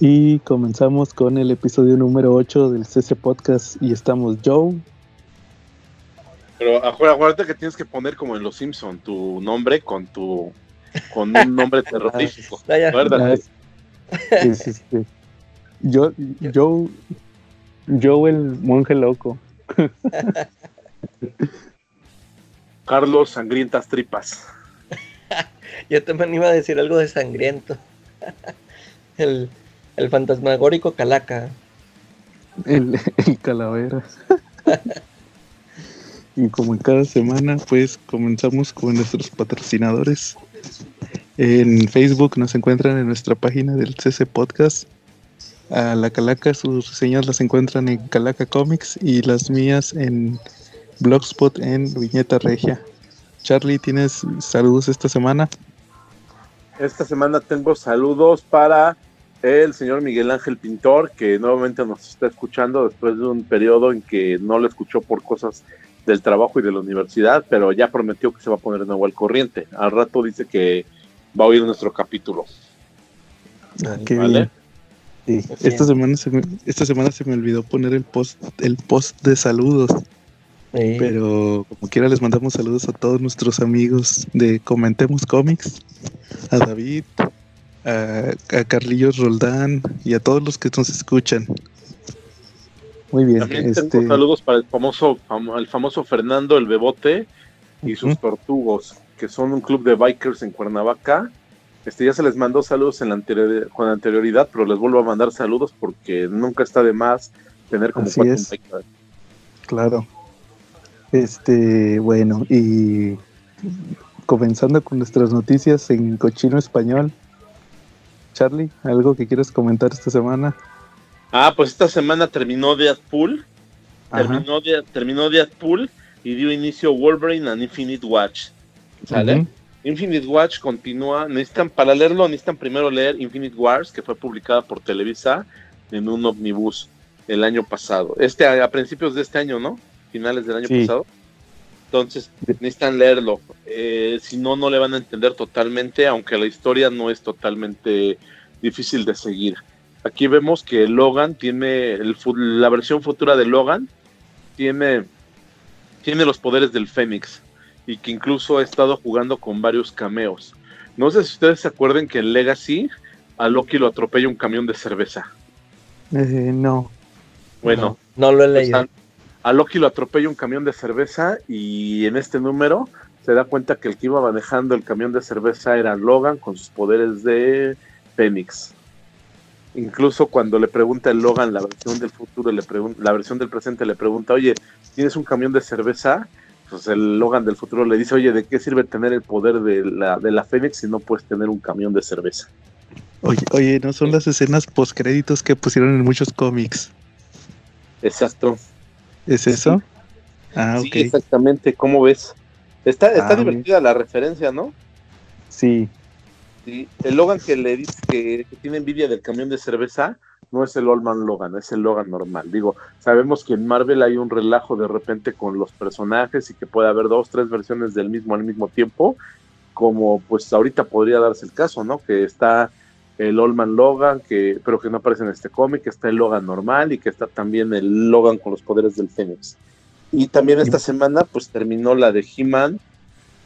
Y comenzamos con el episodio número 8 del CC Podcast y estamos Joe. Pero acuérdate que tienes que poner como en Los Simpson tu nombre con tu con un nombre terrorífico. Ah, sí, sí, sí. Yo, Joe, Joe el monje loco. Carlos Sangrientas Tripas. Yo también iba a decir algo de sangriento. el, el fantasmagórico Calaca. El, el calavera. y como en cada semana, pues comenzamos con nuestros patrocinadores. En Facebook nos encuentran en nuestra página del CC Podcast. A la Calaca, sus reseñas las encuentran en Calaca Comics y las mías en Blogspot en Viñeta Regia. Charlie, ¿tienes saludos esta semana? Esta semana tengo saludos para el señor Miguel Ángel Pintor, que nuevamente nos está escuchando después de un periodo en que no lo escuchó por cosas del trabajo y de la universidad, pero ya prometió que se va a poner de nuevo al corriente. Al rato dice que va a oír nuestro capítulo. Ah, ¿Vale? Esta semana, se me, esta semana se me olvidó poner el post, el post de saludos. Pero como quiera les mandamos saludos a todos nuestros amigos de Comentemos Comics, a David, a, Carlillos Roldán y a todos los que nos escuchan. Muy bien. También tengo este, saludos para el famoso, el famoso Fernando el Bebote y sus tortugos, que son un club de bikers en Cuernavaca. Este ya se les mandó saludos en la con anterioridad, pero les vuelvo a mandar saludos porque nunca está de más tener como Así es. Claro. Este, bueno, y comenzando con nuestras noticias en cochino español. Charlie, ¿algo que quieras comentar esta semana? Ah, pues esta semana terminó Deadpool. Terminó, terminó Deadpool y dio inicio Wolverine and Infinite Watch. ¿Sale? Infinite Watch continúa. Necesitan, para leerlo, necesitan primero leer Infinite Wars, que fue publicada por Televisa en un omnibus el año pasado. Este, a principios de este año, ¿no? Finales del año pasado. Entonces necesitan leerlo. Eh, si no, no le van a entender totalmente, aunque la historia no es totalmente difícil de seguir. Aquí vemos que Logan tiene el, la versión futura de Logan tiene tiene los poderes del Fénix y que incluso ha estado jugando con varios cameos. No sé si ustedes se acuerdan que en Legacy a Loki lo atropella un camión de cerveza. Eh, no. Bueno, no, lo he leído a Loki lo atropella un camión de cerveza y en este número se da cuenta que el que iba manejando el camión de cerveza era Logan con sus poderes de Fénix. Incluso cuando le pregunta el Logan la versión del futuro, le la versión del presente le pregunta, oye, ¿tienes un camión de cerveza? Pues el Logan del futuro le dice, oye, ¿de qué sirve tener el poder de la, de la Fénix si no puedes tener un camión de cerveza? Oye, oye, no son las escenas postcréditos que pusieron en muchos cómics. Exacto. ¿Es eso? Ah, sí, exactamente. ¿Cómo ves? Está, está ah, divertida la referencia, ¿no? Sí. sí. El Logan que le dice que, tiene envidia del camión de cerveza no es el Old Man Logan, es el Logan normal. Digo, sabemos que en Marvel hay un relajo de repente con los personajes y que puede haber dos, tres versiones del mismo al mismo tiempo, como pues ahorita podría darse el caso, ¿no? Que está el Old Logan, que, pero que no aparece en este cómic, está el Logan normal y que está también el Logan con los poderes del Fénix. Y también esta semana pues terminó la de He-Man.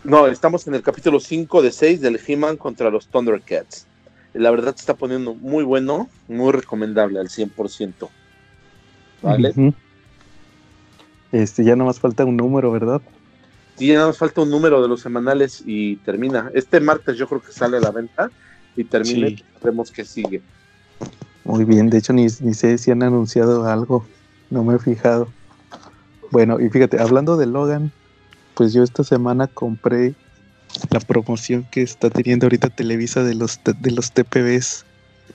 No, estamos en el capítulo 5 de 6 del He-Man contra los Thundercats. La verdad se está poniendo muy bueno, muy recomendable al 100%. ¿Vale? Este, ya no más falta un número, ¿verdad? Sí, ya nos falta un número de los semanales y termina. Este martes yo creo que sale a la venta y termine, sí. vemos que sigue. Muy bien, de hecho ni, ni, sé si han anunciado algo, no me he fijado. Bueno, y fíjate, hablando de Logan, pues yo esta semana compré la promoción que está teniendo ahorita Televisa de los, de los TPBs.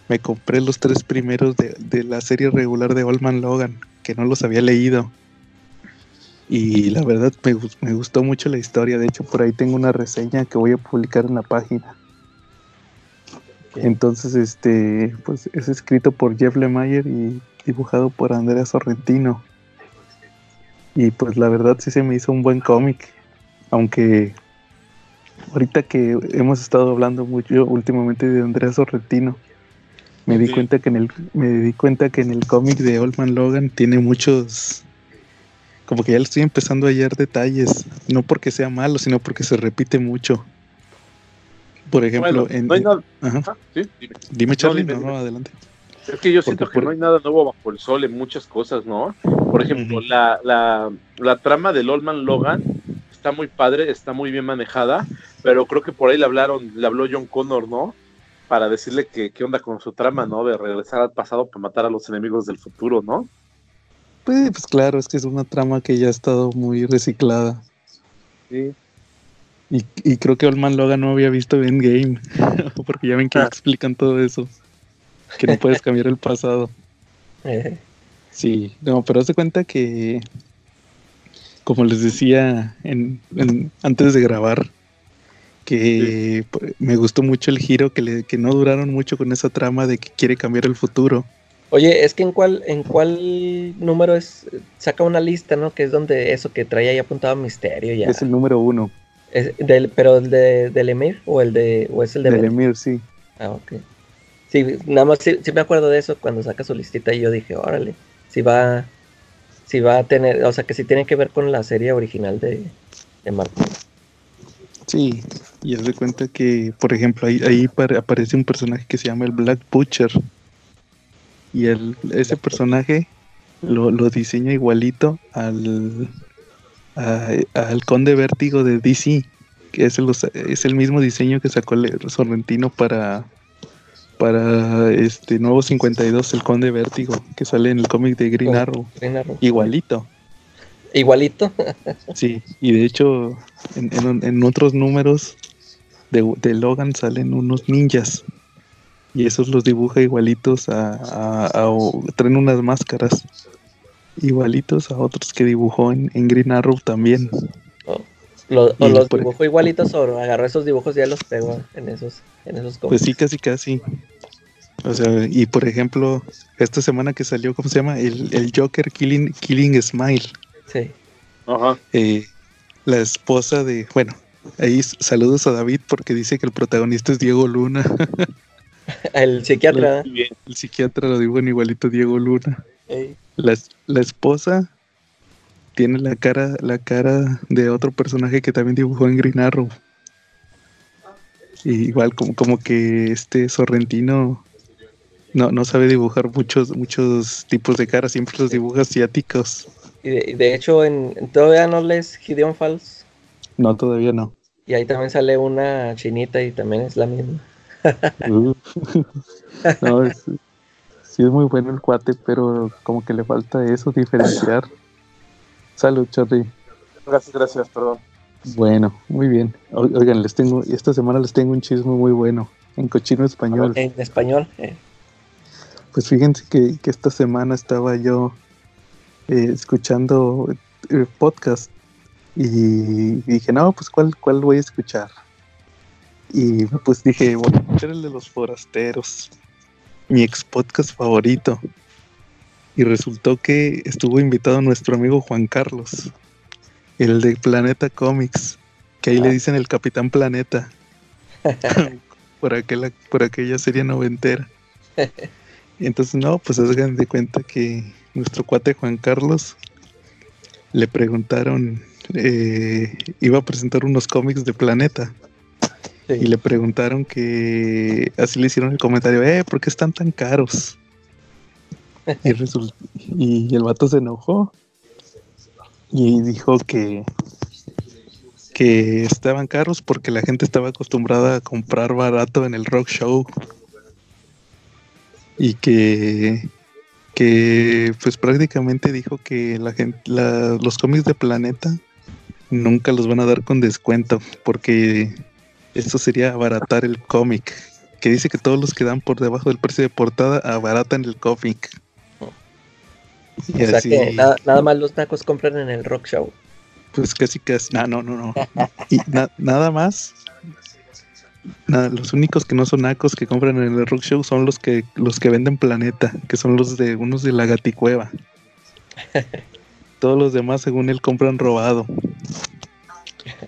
Me compré los tres primeros de, de la serie regular de Allman Logan, que no los había leído. Y la verdad me, me gustó mucho la historia, de hecho por ahí tengo una reseña que voy a publicar en la página. Entonces, este, pues es escrito por Jeff Lemire y dibujado por Andrea Sorrentino. Y pues la verdad sí se me hizo un buen cómic. Aunque ahorita que hemos estado hablando mucho últimamente de Andrea Sorrentino, Me di cuenta que en el me di cuenta que en el cómic de Old Man Logan tiene muchos como que ya le estoy empezando a hallar detalles, no porque sea malo, sino porque se repite mucho. Por ejemplo, en, no hay nada. Ajá. Dime, Charlie, no, adelante. Es que yo siento que no hay nada nuevo bajo el sol en muchas cosas, ¿no? Por ejemplo, la, la, la trama del Old Man Logan está muy padre, está muy bien manejada, pero creo que por ahí le hablaron, le habló John Connor, ¿no? Para decirle que qué onda con su trama, ¿no? De regresar al pasado para matar a los enemigos del futuro, ¿no? Pues, pues claro, es que es una trama que ya ha estado muy reciclada. Sí. Y, y creo que Olman Logan no había visto Endgame, porque ya ven que Ah. explican todo eso. Que no puedes cambiar el pasado. Eh, Sí, no, pero haz de cuenta que, como les decía en, en- antes de grabar, que p- me gustó mucho el giro, que, le, que no duraron mucho con esa trama de que quiere cambiar el futuro. Oye, es que en cuál, en cuál número es, saca una lista, ¿no? Que es donde eso que traía ahí apuntado misterio ya. Es el número uno Es del, pero el de, del Emir o el de, o es el de del? Emir, sí. Ah, ok. Sí, nada más sí, sí me acuerdo de eso cuando saca su listita y yo dije, órale, si va, si va a tener, o sea que si tiene que ver con la serie original de, de Marvel. Sí, y haz de cuenta que, por ejemplo, ahí, ahí pare- aparece un personaje que se llama el Black Butcher. Y el, ese personaje lo, lo diseña igualito al, al Conde Vértigo de DC, que es el, es el mismo diseño que sacó el Sorrentino para, para este nuevo 52, el Conde Vértigo, que sale en el cómic de Green Con Arrow. Green Arrow. Igualito. Igualito. Sí, y de hecho en, en- en otros números de, de Logan salen unos ninjas y esos los dibuja igualitos a, a- a- o traen unas máscaras igualitos a otros que dibujó en, en Green Arrow también. Lo- o los por- dibujó igualitos o agarró esos dibujos y ya los pegó en esos, en esos Pues cómics. sí, casi casi. O sea, y por ejemplo, esta semana que salió, ¿cómo se llama? El, el Joker Killing, Killing Smile. Sí. Ajá. eh, la esposa de, bueno, ahí saludos a David porque dice que el protagonista es Diego Luna. El psiquiatra. El psiquiatra lo dibujan igualito Diego Luna. Ey. La, la esposa tiene la cara, la cara de otro personaje que también dibujó en Green Arrow. Y igual como, como que este Sorrentino no, no sabe dibujar muchos, muchos tipos de caras, siempre los dibuja asiáticos. Y de, de hecho, en, en- todavía no lees Gideon Falls. No, todavía no. Y ahí también sale una chinita y también es la misma. Uh. no, es- sí es muy bueno el cuate, pero como que le falta eso, diferenciar. Salud, Charlie. Gracias, gracias, perdón. Bueno, muy bien. O- Oigan, les tengo, esta semana les tengo un chisme muy bueno en cochino español. En español. eh. Pues fíjense que, que esta semana estaba yo eh, escuchando eh, podcast y dije, no, pues ¿cuál, cuál voy a escuchar? Y pues dije, voy a escuchar el de los forasteros, mi ex podcast favorito. Y resultó que estuvo invitado nuestro amigo Juan Carlos, el de Planeta Comics, que ahí le dicen el Capitán Planeta, por, aquella, por aquella serie noventera. Y entonces, no, pues hagan de cuenta que nuestro cuate Juan Carlos le preguntaron, eh, iba a presentar unos cómics de Planeta Y le preguntaron que, así le hicieron el comentario, eh, ¿por qué están tan caros? Y, result- y el vato se enojó y dijo que, que estaban caros porque la gente estaba acostumbrada a comprar barato en el rock show y que que pues prácticamente dijo que la gente la- los cómics de Planeta nunca los van a dar con descuento porque esto sería abaratar el cómic que dice que todos los que dan por debajo del precio de portada abaratan el cómic. Y O sea así que nada, nada más los tacos compran en el rock show. pues casi casi. No no no no. Y na- nada más. Nada, los únicos que no son nacos que compran en el rock show son los que los que venden planeta que son los de unos de la gaticueva. Todos los demás según él compran robado.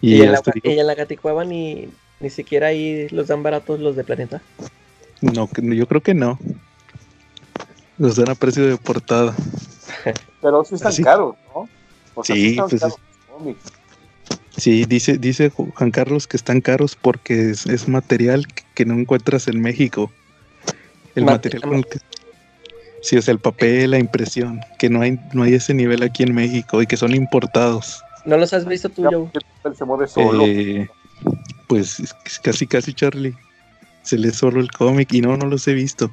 Y, y, en, la, y en la Gaticueva ni, ni siquiera ahí los dan baratos los de Planeta. no que- yo creo que no Los dan a precio de portada. Pero sí están caros, ¿no? O sea, sí, pues Sí, dice, dice Juan Carlos que están caros porque es, material que, no encuentras en México. El material con el que. Sí, es el papel, la impresión, que no hay, no hay ese nivel aquí en México y que son importados. ¿No los has visto tú, Joe? Se mueve solo. Eh, pues casi, casi, Charlie. Se lee solo el cómic y no, no los he visto.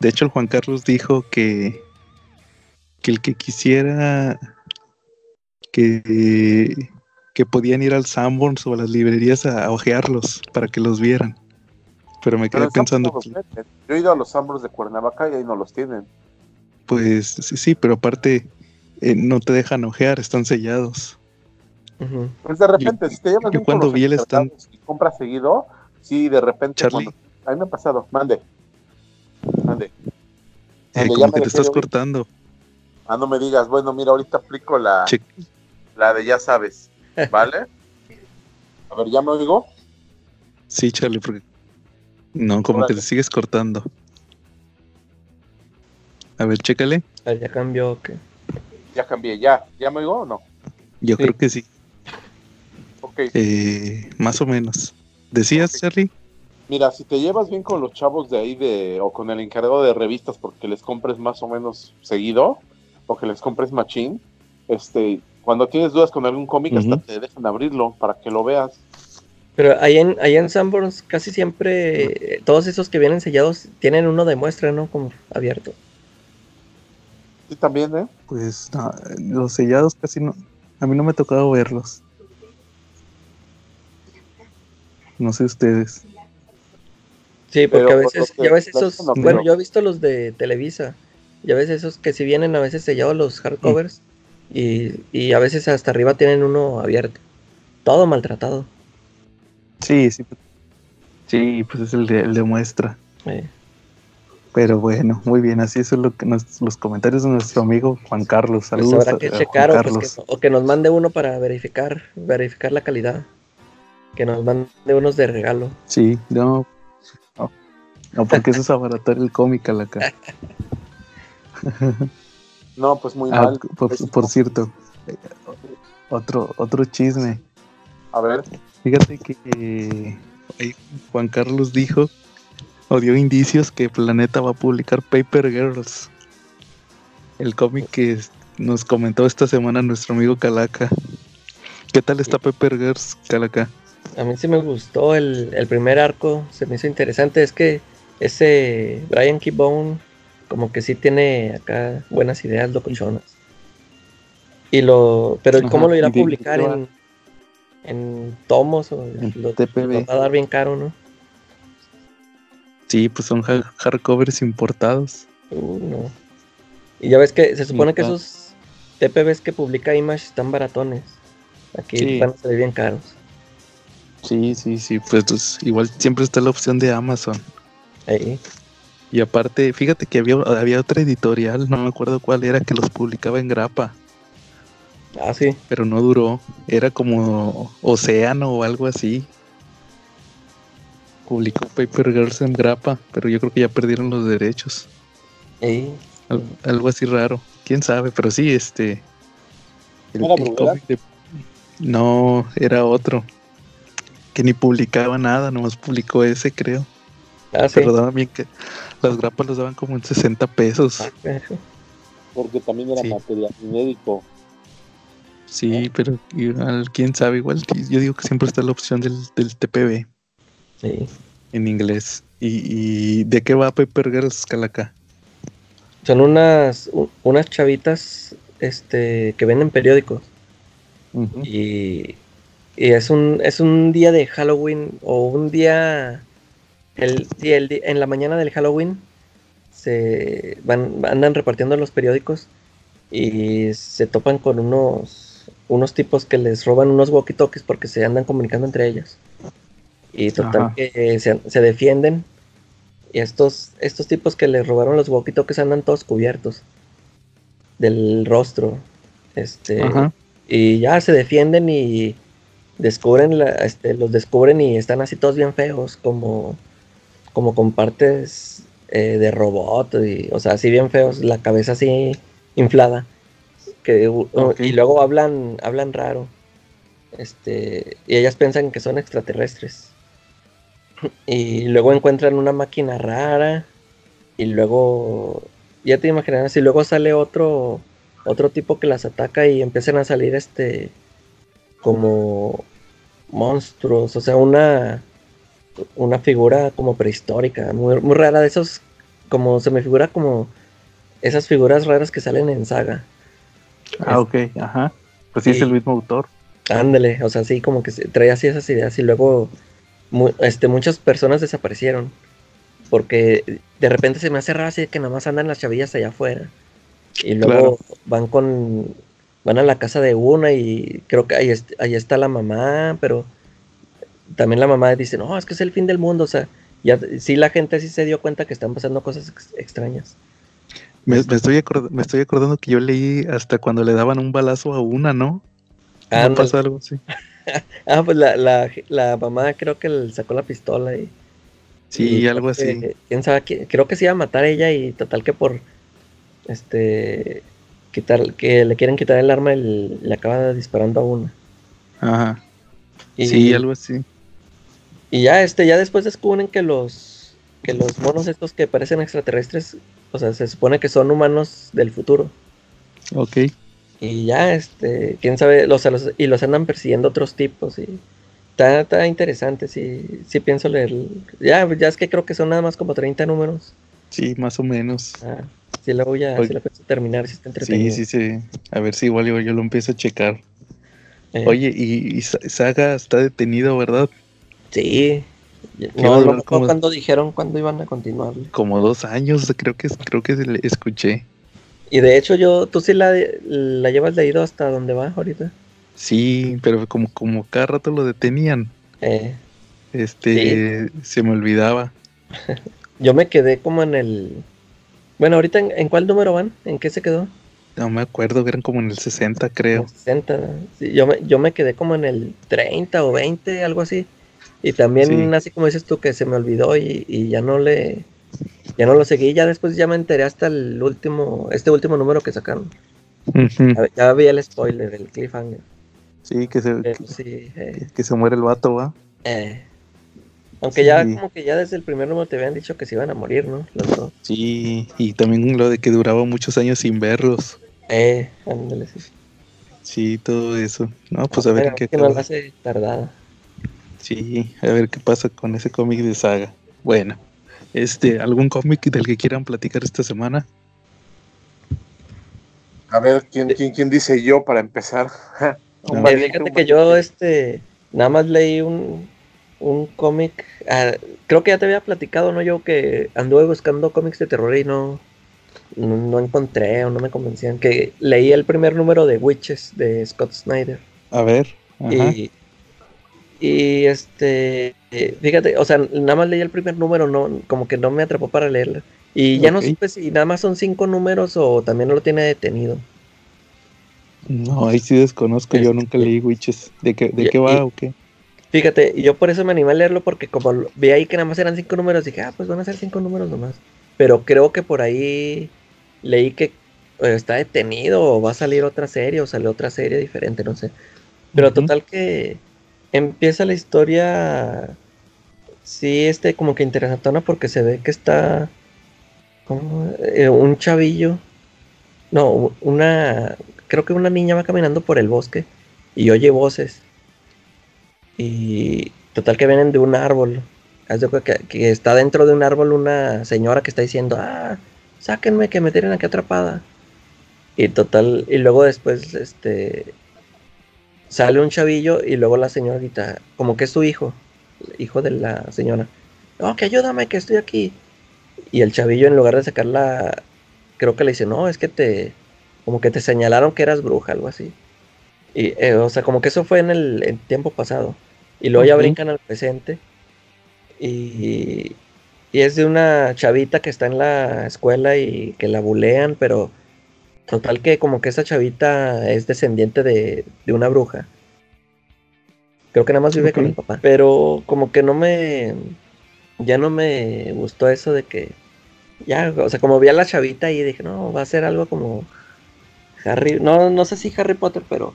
De hecho, el Juan Carlos dijo que, que el que quisiera que que podían ir al Sanborns o a las librerías a, ojearlos para que los vieran. Pero me quedé pensando. Yo he ido a los Sanborns de Cuernavaca y ahí no los tienen. Pues sí, sí, pero aparte eh, no te dejan ojear, están sellados. Pues de repente, si te llevas yo cuando vi el stand... y compras seguido, sí, de repente. Charlie. A mí me ha pasado, mande. Mande. Eh, como que te estás cortando. Ah, no me digas, bueno, mira, ahorita aplico la, la de ya sabes. ¿Vale? A ver, ¿ya me oigo? Sí, Charlie, porque. No, como que te sigues cortando. A ver, chécale. Ah, ya cambió, ¿qué? Ya cambié, ya. ¿Ya me oigo o no? Yo creo que sí. Ok. Eh, más o menos. ¿Decías, Charlie? Mira, si te llevas bien con los chavos de ahí de, o con el encargado de revistas porque les compres más o menos seguido, o que les compres machín, este, cuando tienes dudas con algún cómic, hasta te dejan abrirlo para que lo veas. Pero ahí en, ahí en Sanborns casi siempre todos esos que vienen sellados tienen uno de muestra, ¿no? Como abierto. Sí, también, ¿eh? Pues los sellados casi no. A mí no me ha tocado verlos. No sé ustedes. Sí, porque a veces, ya ves esos, bueno, yo he visto los de Televisa, ya ves esos que si vienen a veces sellados los hardcovers, y, a veces hasta arriba tienen uno abierto. Todo maltratado. Sí, sí. Sí, pues es el de, el de muestra. Pero bueno, muy bien, así es lo que los comentarios de nuestro amigo Juan Carlos. Pues Saludos. que checar o, que, nos mande uno para verificar, verificar la calidad. Que nos mande unos de regalo. Sí, no. No, porque eso es abaratar el cómic a la cara. No, pues muy ah, mal. Por, cierto, otro, otro chisme. A ver. Fíjate que Juan Carlos dijo o dio indicios que Planeta va a publicar Paper Girls. El cómic que nos comentó esta semana nuestro amigo Calaca. ¿Qué tal está Paper Girls, Calaca? A mí sí me gustó el, el primer arco, se me hizo interesante. Es que ese Brian Keybone como que sí tiene acá buenas ideas locochonas. Y lo, pero ¿cómo lo irá a publicar en, en tomos o lo, va a dar bien caro, no? Sí, pues son hardcovers importados. Uh, no. Y ya ves que se supone que esos TPBs que publica Image están baratones. Aquí van a salir bien caros. Sí, sí, sí, pues, pues, igual siempre está la opción de Amazon. Y aparte, fíjate que había, había otra editorial, no me acuerdo cuál era, que los publicaba en grapa. Ah, sí. Pero no duró. Era como Océano o algo así. Publicó Paper Girls en grapa, pero yo creo que ya perdieron los derechos. algo así raro. Quién sabe, pero sí, este. No, era otro. Que ni publicaba nada, nomás publicó ese, creo. Ah, pero daban bien que las grapas los daban como en 60 pesos. Ah, Porque también era material inédito. Sí, pero quién sabe, igual yo digo que siempre está la opción del, del TPB. Sí. En inglés. ¿Y, de qué va Paper Girls, Calaca? Son unas, unas chavitas este, que venden periódicos. y, y es, un, es un día de Halloween o un día el, en la mañana del Halloween se van, andan repartiendo los periódicos y se topan con unos, unos tipos que les roban unos walkie-talkies porque se andan comunicando entre ellos. Y total que se, defienden. Y estos, estos tipos que les robaron los walkie-talkies andan todos cubiertos del rostro. Este, y ya se defienden y descubren este, los descubren y están así todos bien feos, como como con partes eh, de robot, y, o sea, así bien feos, la cabeza así inflada. Que, Y luego hablan, hablan raro. Este, y ellas piensan que son extraterrestres. Y luego encuentran una máquina rara. Y luego, ya te imaginas, y luego sale otro, otro tipo que las ataca y empiezan a salir este, como monstruos, o sea, una, una figura como prehistórica, muy, muy rara, de esos, como se me figura como esas figuras raras que salen en saga. Ah, ok, ajá. Pues sí es el mismo autor. Ándale, o sea, sí, como que traía así esas ideas y luego este, muchas personas desaparecieron. Porque de repente se me hace raro así que nada más andan las chavillas allá afuera. Y luego van con. Van a la casa de una y creo que ahí, ahí está la mamá, pero también la mamá dice: No, es que es el fin del mundo. O sea, ya sí la gente sí se dio cuenta que están pasando cosas extrañas. Me, estoy me estoy acordando que yo leí hasta cuando le daban un balazo a una, ¿no? Ah, no pasa algo así. ah, pues la, la, la, mamá creo que le sacó la pistola y. Sí, algo así. quién sabe, creo que se iba a matar ella y total que por. Este. Quitar, que le quieren quitar el arma y le acaba disparando a una. Ajá. sí, algo así. Y ya, este, ya después descubren que los. Que los monos estos que parecen extraterrestres. O sea, se supone que son humanos del futuro. Ok. Y ya, este, quién sabe, los, y los andan persiguiendo otros tipos y está, está interesante, sí, sí pienso leer. Ya, ya es que creo que son nada más como 30 números. Sí, más o menos. Ah, sí la voy a, sí la pienso terminar, si está entretenido. Sí, sí, sí, a ver si igual yo, yo lo empiezo a checar. Eh. Oye, y, Saga está detenido, ¿verdad? Sí. No, no, cuando dijeron cuándo iban a continuar. Como dos años, creo que creo que escuché. Y de hecho yo, tú sí la, la llevas leído hasta donde va ahorita. Sí, pero como, como cada rato lo detenían. Eh, este, se me olvidaba. yo me quedé como en el... Bueno, ahorita en, cuál número van? ¿En qué se quedó? No me acuerdo, eran como en el 60 creo. 60, sí, yo, me, yo me quedé como en el 30 o 20, algo así. Y también así como dices tú que se me olvidó y, y ya no le ya no lo seguí, ya después ya me enteré hasta el último, este último número que sacaron. Ya había el spoiler, del cliffhanger. Sí, que se, eh. que, se muere el vato, ¿va? Eh. Aunque ya como que ya desde el primer número te habían dicho que se iban a morir, ¿no? Sí, y también lo de que duraba muchos años sin verlos. Eh, ándale, sí. Sí, todo eso. No, pues a ver qué... Que no hace tardada. Sí, a ver qué pasa con ese cómic de saga. Bueno. Este, ¿algún cómic del que quieran platicar esta semana? A ver, ¿quién, quién, quién dice yo para empezar? fíjate que yo este nada más leí un, un cómic, ah, creo que ya te había platicado, ¿no? Yo que anduve buscando cómics de terror y no, no, encontré o no me convencían. Que leí el primer número de Witches de Scott Snyder. A ver. Y, y este, fíjate, o sea, nada más leí el primer número, no, como que no me atrapó para leerlo. Y ya no supe si nada más son cinco números o también no lo tiene detenido. No, ahí sí desconozco, yo nunca leí Witches. ¿De qué, de qué va o qué? Fíjate, yo por eso me animé a leerlo porque como vi ahí que nada más eran cinco números, dije, ah, pues van a ser cinco números nomás. Pero creo que por ahí leí que eh, está detenido o va a salir otra serie o sale otra serie diferente, no sé. Pero total que empieza la historia, sí, este, como que interesantona porque se ve que está como, eh, un chavillo, no, una, creo que una niña va caminando por el bosque y oye voces. Y total que vienen de un árbol. Que, que está dentro de un árbol una señora que está diciendo, ah, sáquenme que me tienen aquí atrapada. Y total, y luego después, este, sale un chavillo y luego la señora grita, como que es su hijo, hijo de la señora. No, que ayúdame, que estoy aquí. Y el chavillo en lugar de sacarla, creo que le dice, no, es que te, como que te señalaron que eras bruja, algo así. Y, eh, o sea, como que eso fue en el, tiempo pasado. Y luego ya brincan al presente. Y, y es de una chavita que está en la escuela y que la bulean, pero Total que como que esa chavita es descendiente de, una bruja. Creo que nada más vive con el papá. Pero como que no me... Ya no me gustó eso de que ya, o sea, como vi a la chavita y dije, no, va a ser algo como Harry, no, no sé si Harry Potter, pero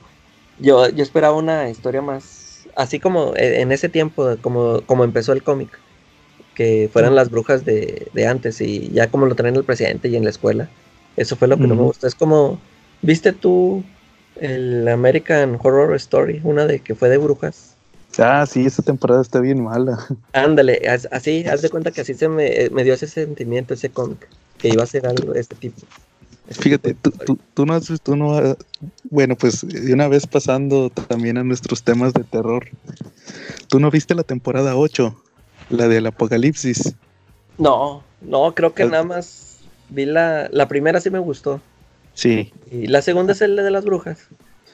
yo, yo esperaba una historia más, así como e, en ese tiempo, como, como empezó el cómic, que fueran las brujas de, de, antes y ya como lo traen el presidente y en la escuela. Eso fue lo que no me gustó. Es como, ¿viste tú el American Horror Story? Una de que fue de brujas. Ah, sí, esta temporada está bien mala. Ándale, así, haz de cuenta que así se me, me dio ese sentimiento, ese cómic, que iba a ser algo de este tipo. Fíjate, tú, tú, tú, no, tú no, bueno, pues de una vez pasando también a nuestros temas de terror, ¿tú no viste la temporada 8, la del apocalipsis? No, no, creo que nada más vi la, la primera sí me gustó. Sí. ¿Y la segunda es la de las brujas?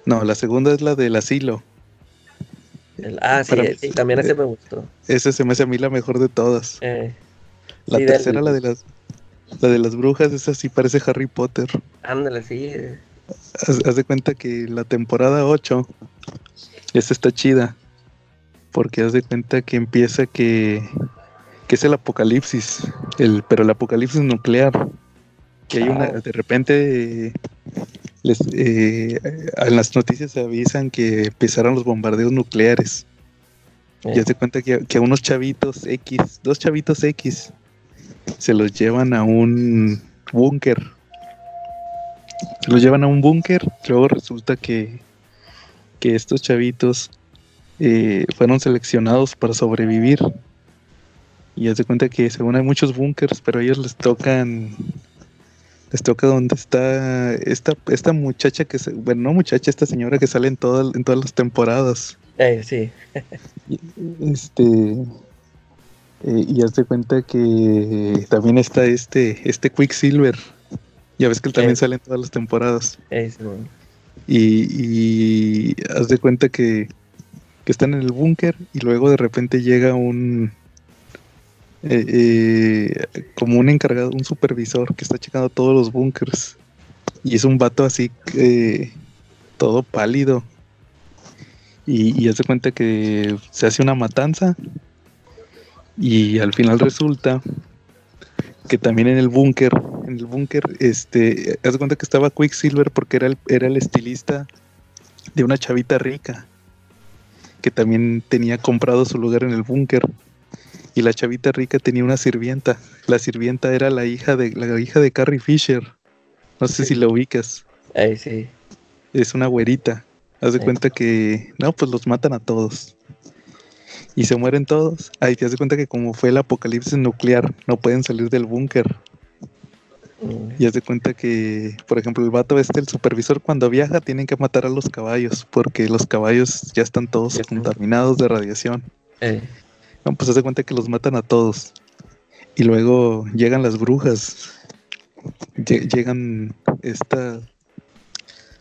No, la segunda es la del asilo. ah, sí, sí, también ese me gustó. Esa se me hace a mí la mejor de todas. Eh, la tercera, la de las la de las brujas, esa sí parece Harry Potter. Ándale, sí. Haz, de cuenta que la temporada 8, esta está chida. Porque haz de cuenta que empieza que, que es el apocalipsis, el, pero el apocalipsis nuclear. Que hay una, de repente les, eh, en las noticias se avisan que empezaron los bombardeos nucleares. Y haz de cuenta que, que a unos chavitos X, dos chavitos X, se los llevan a un búnker. Se los llevan a un búnker, luego resulta que, que estos chavitos eh, fueron seleccionados para sobrevivir. Y haz de cuenta que según hay muchos búnkers, pero a ellos les tocan les toca donde está esta, esta muchacha que se, bueno no muchacha, esta señora que sale en todas, en todas las temporadas. Eh, sí. este eh, y haz de cuenta que también está este, este Quicksilver. Ya ves que él también sale en todas las temporadas. y, y, haz de cuenta que, que están en el búnker y luego de repente llega un... Eh, eh, como un encargado, un supervisor que está checando todos los búnkers. Y es un vato así, todo pálido. Y, y haz de cuenta que se hace una matanza y al final resulta que también en el búnker, en el búnker, este, haz cuenta que estaba Quicksilver porque era el, era el estilista de una chavita rica que también tenía comprado su lugar en el búnker. Y la chavita rica tenía una sirvienta. La sirvienta era la hija de la hija de Carrie Fisher. No sé si la ubicas. sí. Es una güerita. Haz de cuenta que no, pues los matan a todos y se mueren todos. Ahí te das cuenta que como fue el apocalipsis nuclear, no pueden salir del búnker. Mm. Y haz de cuenta que, por ejemplo, el vato este, el supervisor, cuando viaja, tienen que matar a los caballos, porque los caballos ya están todos contaminados de radiación. Eh. No, pues haz de cuenta que los matan a todos. Y luego llegan las brujas. llegan esta.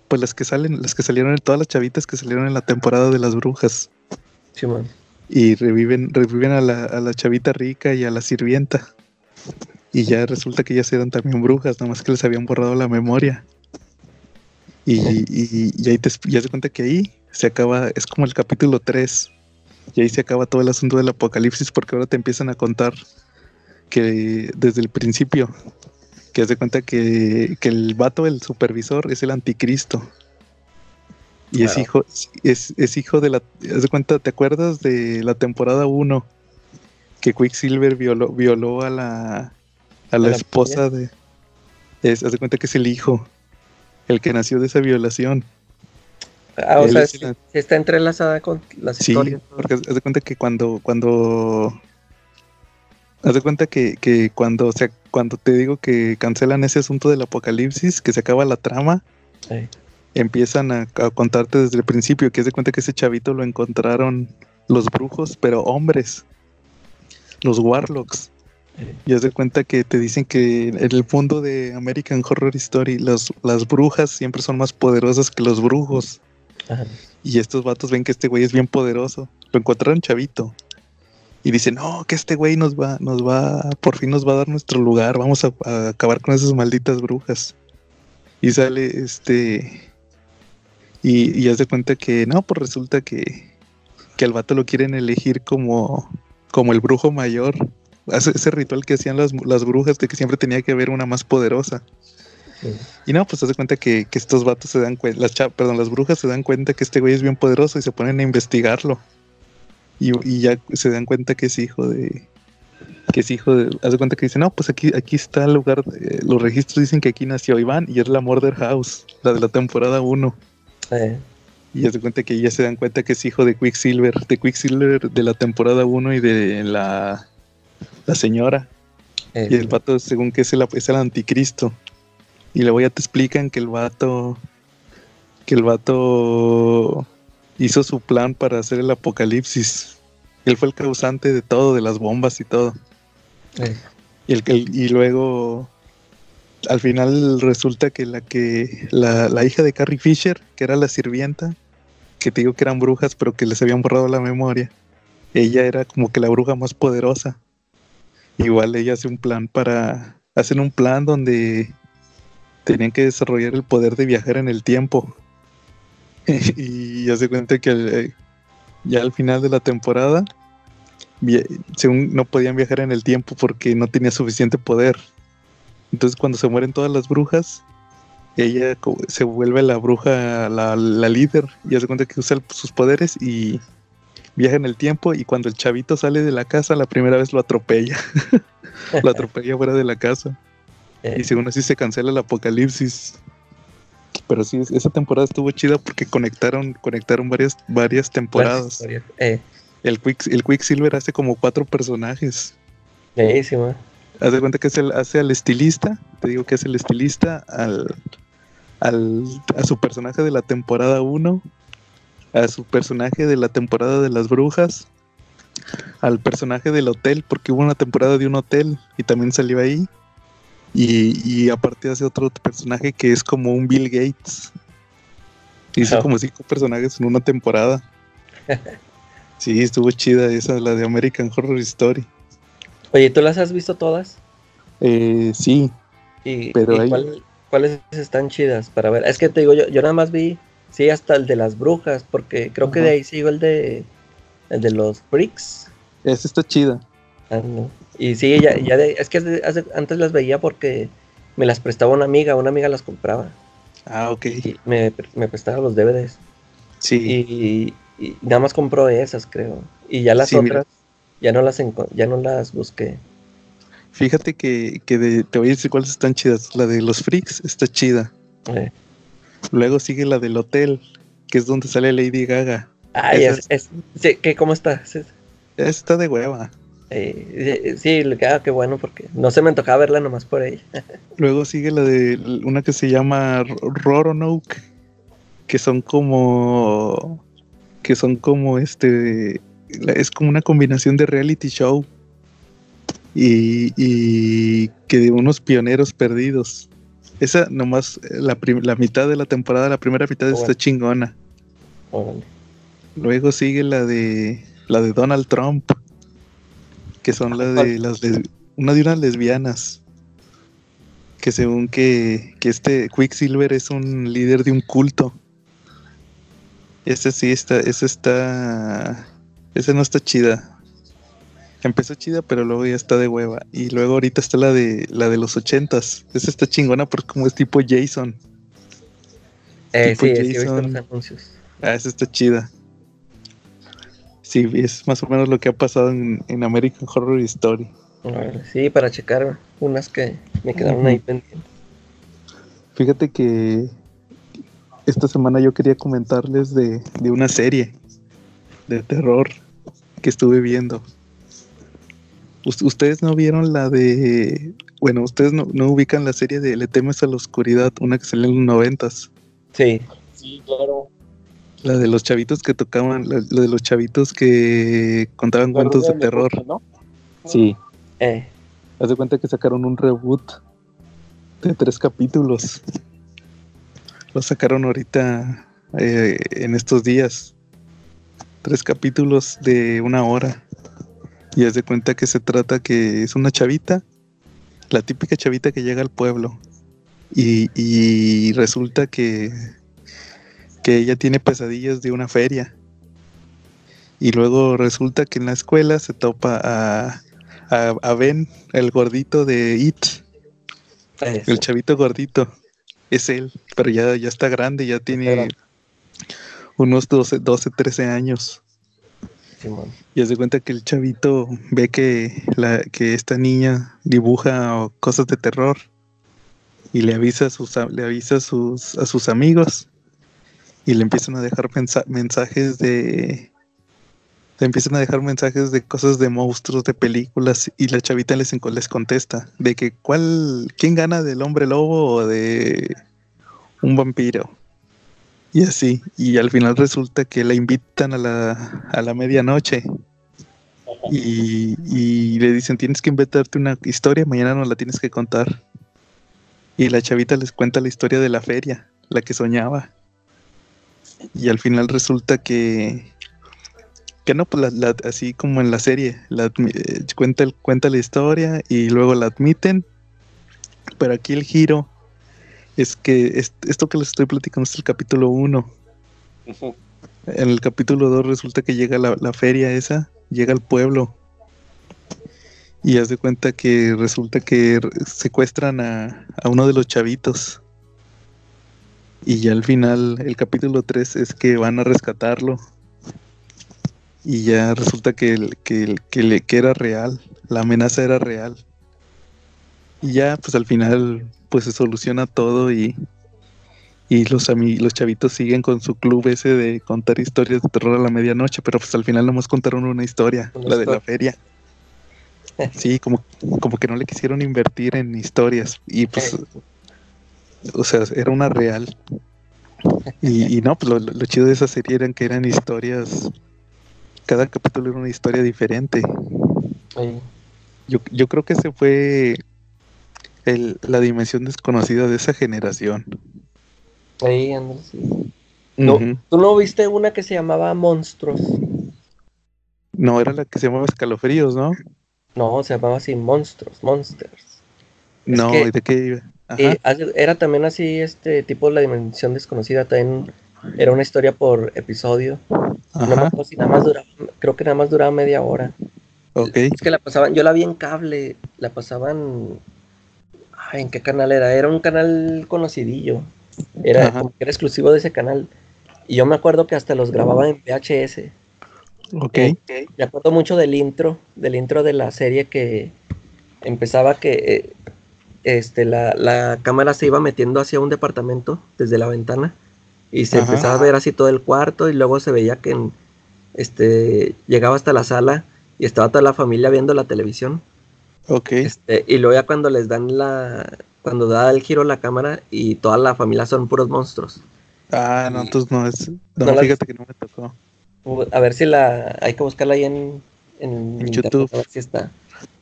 Pues las que salen, las que salieron, todas las chavitas que salieron en la temporada de las brujas. Sí, man y reviven, reviven a la, a la chavita rica y a la sirvienta. Y ya resulta que ellas eran también brujas, nada más que les habían borrado la memoria. Y, y, ahí te ya se cuenta que ahí se acaba, es como el capítulo 3. Y ahí se acaba todo el asunto del apocalipsis porque ahora te empiezan a contar que desde el principio, que hace cuenta que, que el vato, el supervisor, es el anticristo. Y es hijo, es, es, hijo de la. Haz de cuenta, ¿te acuerdas de la temporada 1? Que Quicksilver violó, violó a la, a la, esposa de. Es, haz de cuenta que es el hijo, el que nació de esa violación. Ah, o sea, está entrelazada con las sí, porque haz de cuenta que cuando, cuando Haz de cuenta que, que cuando, o sea, cuando te digo que cancelan ese asunto del apocalipsis, que se acaba la trama, sí empiezan a, contarte desde el principio, que es de cuenta que ese chavito lo encontraron los brujos, pero hombres, los warlocks. Y haz de cuenta que te dicen que en el mundo de American Horror Story las brujas siempre son más poderosas que los brujos. Y estos vatos ven que este güey es bien poderoso. Lo encontraron chavito. Y dicen, no, que este güey nos va, nos va, por fin nos va a dar nuestro lugar. Vamos a, a acabar con esas malditas brujas. Y sale este y, y haz de cuenta que no, pues resulta que, que al vato lo quieren elegir como, como el brujo mayor. ese ritual que hacían las, las, brujas de que siempre tenía que haber una más poderosa. Y no, pues se hace cuenta que, estos vatos se dan cuenta, las perdón, las brujas se dan cuenta que este güey es bien poderoso y se ponen a investigarlo. Y, ya se dan cuenta que es hijo de. Que es hijo de. Hace cuenta que dicen, no, pues aquí, aquí está el lugar. los registros dicen que aquí nació Iván y es la Murder House, la de la temporada 1. Eh. Y hace cuenta que ya se dan cuenta que es hijo de Quicksilver, de Quicksilver de la temporada 1 y de la, la señora. Eh. y el vato, según que es el, es el anticristo. Y luego ya te explican que el vato. Que el vato hizo su plan para hacer el apocalipsis. Él fue el causante de todo, de las bombas y todo. Y, el, y luego al final resulta que la que la, la, hija de Carrie Fisher, que era la sirvienta, que te digo que eran brujas, pero que les habían borrado la memoria, ella era como que la bruja más poderosa. Igual ella hace un plan para hacen un plan donde tenían que desarrollar el poder de viajar en el tiempo. y ya se cuenta que eh, ya al final de la temporada, según no podían viajar en el tiempo porque no tenía suficiente poder. Entonces cuando se mueren todas las brujas, ella se vuelve la bruja, la, líder, y hace cuenta que usa sus poderes y viaja en el tiempo y cuando el chavito sale de la casa, la primera vez lo atropella. lo atropella fuera de la casa. Eh. Y según así se cancela el apocalipsis. Pero sí, esa temporada estuvo chida porque conectaron, conectaron varias, varias temporadas. Eh. El, Quick, el Quicksilver hace como cuatro personajes. Buenísimo. Haz de cuenta que es el, hace al estilista, te digo que es el estilista, al, al, a su personaje de la temporada 1, a su personaje de la temporada de las brujas, al personaje del hotel, porque hubo una temporada de un hotel y también salió ahí. Y, aparte hace otro personaje que es como un Bill Gates. Hizo como cinco personajes en una temporada. sí, estuvo chida esa, la de American Horror Story. Oye, ¿tú las has visto todas? Eh, sí. ¿Y, pero cuáles están chidas para ver? Es que te digo, yo, yo nada más vi, sí, hasta el de las brujas, porque creo que de ahí sigo el de el de los bricks. Esa está chida. Ah, no. Y sí, ya, ya es que antes las veía porque me las prestaba una amiga, una amiga las compraba. Ah, ok. Y me, prestaba los DVDs. Sí. Y, nada más compró esas, creo. Y ya las otras, ya no las ya no las busqué. Fíjate que, te voy a decir cuáles están chidas. La de los freaks está chida. Eh. Luego sigue la del hotel, que es donde sale Lady Gaga. Ay, es, es, ¿cómo está? Está de hueva. Eh, sí, ah, qué bueno, porque no se me antojaba verla nomás por ella. Luego sigue la de una que se llama Roronoke, que son como. que son como este. Es como una combinación de reality show y, y que de unos pioneros perdidos. Esa nomás, la, la mitad de la temporada, la primera mitad oh, está chingona. Luego sigue la de la de Donald Trump que son las de las una de unas lesbianas que según que, que este Quicksilver es un líder de un culto. Ese sí está, ese está, ese no está chida. Empezó chida, pero luego ya está de hueva. Y luego ahorita está la de la de los ochentas. Esa está chingona porque como es tipo Jason. Eh, sí, Jason. anuncios. Ah, esa está chida. Sí, es más o menos lo que ha pasado en, American Horror Story. Sí, para checar unas que me quedaron ahí pendientes. Fíjate que esta semana yo quería comentarles de, una serie de terror que estuve viendo. ustedes no vieron la de. Bueno, ustedes no, ubican la serie de Le temes a la oscuridad, una que salió en los noventas. Sí. Sí, claro. La de los chavitos que tocaban, la, de los chavitos que contaban cuentos de terror. Sí. Eh. Haz de cuenta que sacaron un reboot de tres capítulos. Lo sacaron ahorita eh, en estos días. Tres capítulos de una hora. Y haz de cuenta que se trata que es una chavita, la típica chavita que llega al pueblo. Y, y resulta que que ella tiene pesadillas de una feria. Y luego resulta que en la escuela se topa a, a, Ben, el gordito de It. El chavito gordito. Es él, pero ya, ya está grande, ya tiene unos 12, 12 13 años. Y hace cuenta que el chavito ve que, la, que esta niña dibuja cosas de terror y le avisa a sus, le avisa sus, a sus amigos y le empiezan a dejar mensajes de le empiezan a dejar mensajes de cosas de monstruos de películas y la chavita les, les contesta de que cuál quién gana del hombre lobo o de un vampiro y así y al final resulta que la invitan a la, a la medianoche. Y, y le dicen tienes que inventarte una historia mañana no la tienes que contar y la chavita les cuenta la historia de la feria la que soñaba. Y al final resulta que que no, pues así como en la serie, la, eh, cuenta, cuenta la historia y luego la admiten, pero aquí el giro es que esto que les estoy platicando es el capítulo 1. En el capítulo 2 resulta que llega la, la, feria esa, llega al pueblo y hace cuenta que resulta que secuestran a, a uno de los chavitos. Y ya al final, el capítulo 3 es que van a rescatarlo. Y ya resulta que, que, que, que era real, la amenaza era real. Y ya, pues al final, pues se soluciona todo y, y los, los chavitos siguen con su club ese de contar historias de terror a la medianoche, pero pues al final nomás contaron una historia, la de la feria. Sí, como, como que no le quisieron invertir en historias y pues o sea, era una real. Y, no, pues lo, chido de esa serie eran que eran historias, cada capítulo era una historia diferente. Yo, yo creo que ese fue el, la dimensión desconocida de esa generación. Ahí, no, ¿Tú no viste una que se llamaba Monstruos? No, era la que se llamaba Escalofríos, ¿no? No, se llamaba así Monstruos, Monsters. no, ¿de qué iba? era también así, este tipo de la dimensión desconocida, también era una historia por episodio. nada más duraba, creo que nada más duraba media hora. Es que la pasaban, yo la vi en cable, la pasaban, ¿en qué canal era? Era un canal conocidillo, era, era exclusivo de ese canal. Y yo me acuerdo que hasta los grababa en VHS. Ok. Me acuerdo mucho del intro, del intro de la serie que empezaba que eh, este, la, la, cámara se iba metiendo hacia un departamento desde la ventana y se empezaba a ver así todo el cuarto y luego se veía que este, llegaba hasta la sala y estaba toda la familia viendo la televisión. Ok. Este, y luego ya cuando les dan la, cuando da el giro la cámara y toda la familia son puros monstruos. Ah, no, entonces no es, no, fíjate que no me tocó. A ver si la, hay que buscarla ahí en, en, YouTube. a ver si está.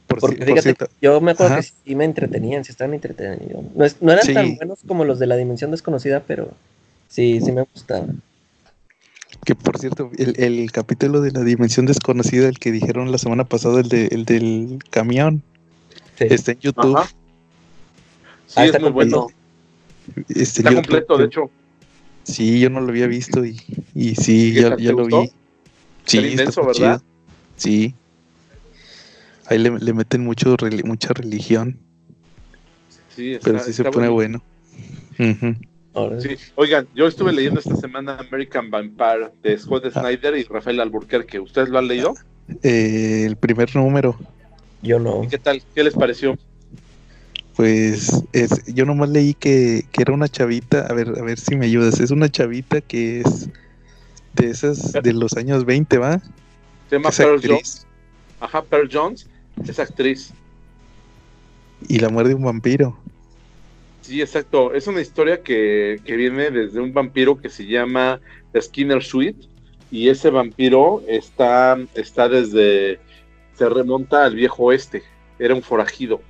Porque fíjate, yo me acuerdo que sí me entretenían, sí estaban entretenidos. No, eran tan buenos como los de la dimensión desconocida, pero sí, sí me gustaban. Que por cierto, el, capítulo de la dimensión desconocida, el que dijeron la semana pasada, el, de, el del camión, está en YouTube. Sí, ah, está muy bueno. Este, está completo, de hecho. Sí, yo no lo había visto y, y sí, ya, lo vi. Sí, está ¿verdad? Sí. Ahí le, meten mucho, mucha religión. Sí, pero sí se pone bueno. Oigan, yo estuve leyendo esta semana American Vampire de Scott ah. Snyder y Rafael Alburquerque. ¿Ustedes lo han leído? Eh, el primer número. Yo no. qué tal? ¿Qué les pareció? Pues es, yo nomás leí que, que, era una chavita, a ver, a ver si me ayudas, es una chavita que es de esas de los años 20, ¿va? Se llama Pearl Jones. Ajá, Pearl Jones es actriz. Y la muerte de un vampiro. Sí, exacto. Es una historia que, viene desde un vampiro que se llama Skinner Sweet. Y ese vampiro está, está desde. Se remonta al viejo oeste. Era un forajido.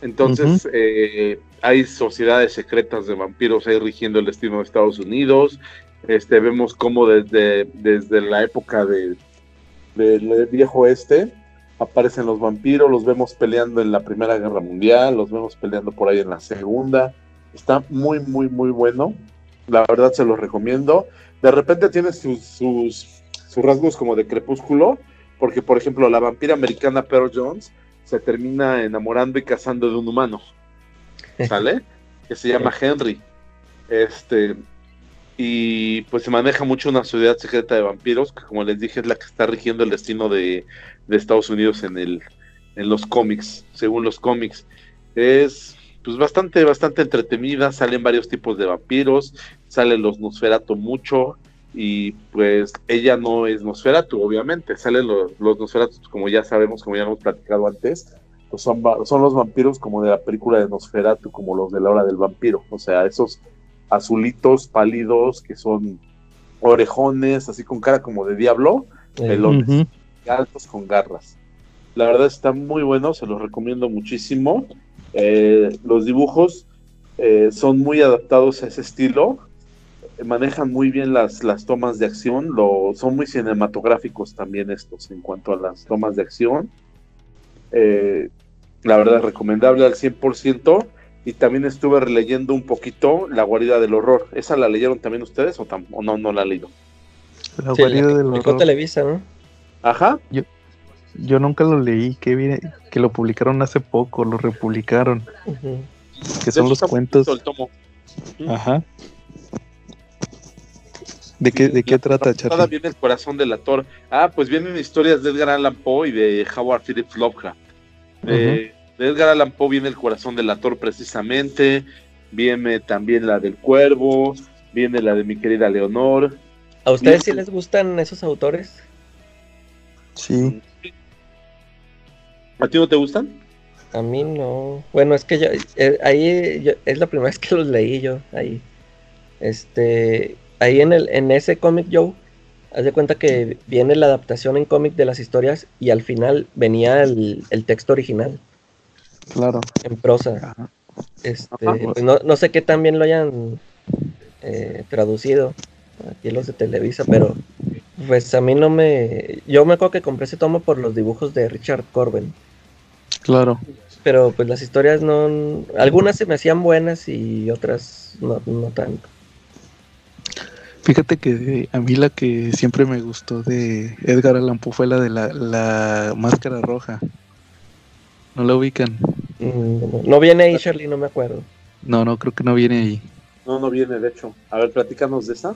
Entonces, eh, hay sociedades secretas de vampiros ahí rigiendo el destino de Estados Unidos. Este, vemos cómo desde, desde la época del viejo oeste aparecen los vampiros, los vemos peleando en la Primera Guerra Mundial, los vemos peleando por ahí en la Segunda. Está muy, muy, muy bueno. La verdad se los recomiendo. De repente tiene sus, sus, rasgos como de crepúsculo, porque por ejemplo la vampira americana Pearl Jones se termina enamorando y casando de un humano, ¿sale? que se llama Henry. Este, y pues se maneja mucho una sociedad secreta de vampiros, que como les dije es la que está rigiendo el destino de, de Estados Unidos en, el, en los cómics, según los cómics. Es pues bastante, bastante entretenida, salen varios tipos de vampiros, salen los Nosferatu mucho, y pues ella no es Nosferatu, obviamente, salen los, los Nosferatu, como ya sabemos, como ya hemos platicado antes, pues son, son los vampiros como de la película de Nosferatu, como los de la hora del vampiro, o sea, esos azulitos pálidos que son orejones, así con cara como de diablo, pelones, altos con garras. La verdad está muy bueno, se los recomiendo muchísimo. Eh, los dibujos eh, son muy adaptados a ese estilo, manejan muy bien las, las tomas de acción, lo, son muy cinematográficos también estos en cuanto a las tomas de acción. Eh, la verdad, recomendable al 100%. Y también estuve releyendo un poquito La guarida del horror. ¿Esa la leyeron también ustedes o, no, no la han leído? La guarida del horror. Televisa, ¿no? Ajá. Yo, yo nunca lo leí, que, vi, que lo publicaron hace poco, lo republicaron. Que son los cuentos. Ajá. ¿De qué, de qué trata, Charlie? viene el corazón del actor. Ah, pues vienen historias de Edgar Allan Poe y de Howard Phillips Lovecraft. De, Edgar Allan Poe viene el corazón del actor precisamente. Viene también la del cuervo. Viene la de mi querida Leonor. ¿A ustedes sí les gustan esos autores? Sí. ¿A ti no te gustan? A mí no. Bueno, es que yo, eh, ahí es la primera vez que los leí yo. Ahí. Este ahí en, el, en ese cómic Joe, haz de cuenta que viene la adaptación en cómic de las historias y al final venía el, texto original. Claro. En prosa. Este, pues no, no, sé qué tan bien lo hayan eh, traducido aquí los de Televisa, pero pues a mí no me... Yo me acuerdo que compré ese tomo por los dibujos de Richard Corben. Claro. Pero pues las historias no... Algunas se me hacían buenas y otras no, no tanto. Fíjate que a mí la que siempre me gustó de Edgar Allan Poe fue la de la, máscara roja. ¿No la ubican? Mm, no viene ahí, Charlie, no me acuerdo. No, no, creo que no viene ahí. No, no viene, de hecho. A ver, platícanos de esa.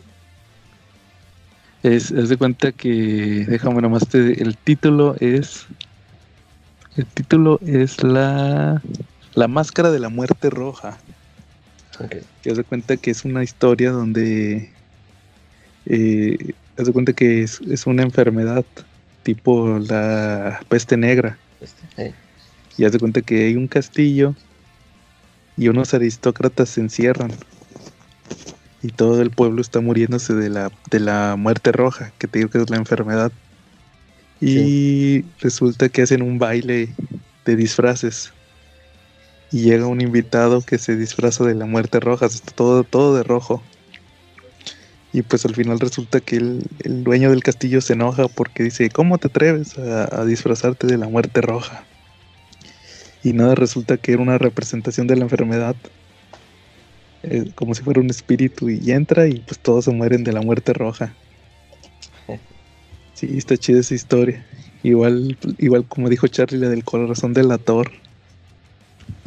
Es, es de cuenta que, déjame nomás, te, el título es, el título es la, la máscara de la muerte roja. Okay. Que de cuenta que es una historia donde eh, haz de cuenta que es, una enfermedad tipo la peste negra. Y haz de cuenta que hay un castillo y unos aristócratas se encierran. Y todo el pueblo está muriéndose de la, de la muerte roja, que te digo que es la enfermedad. Y resulta que hacen un baile de disfraces. Y llega un invitado que se disfraza de la muerte roja, todo, todo de rojo. Y pues al final resulta que el, dueño del castillo se enoja porque dice, ¿cómo te atreves a, disfrazarte de la muerte roja? Y nada, resulta que era una representación de la enfermedad. Eh, como si fuera un espíritu y entra y pues todos se mueren de la muerte roja. Sí, está chida esa historia. Igual, igual como dijo Charlie, la del corazón del ator.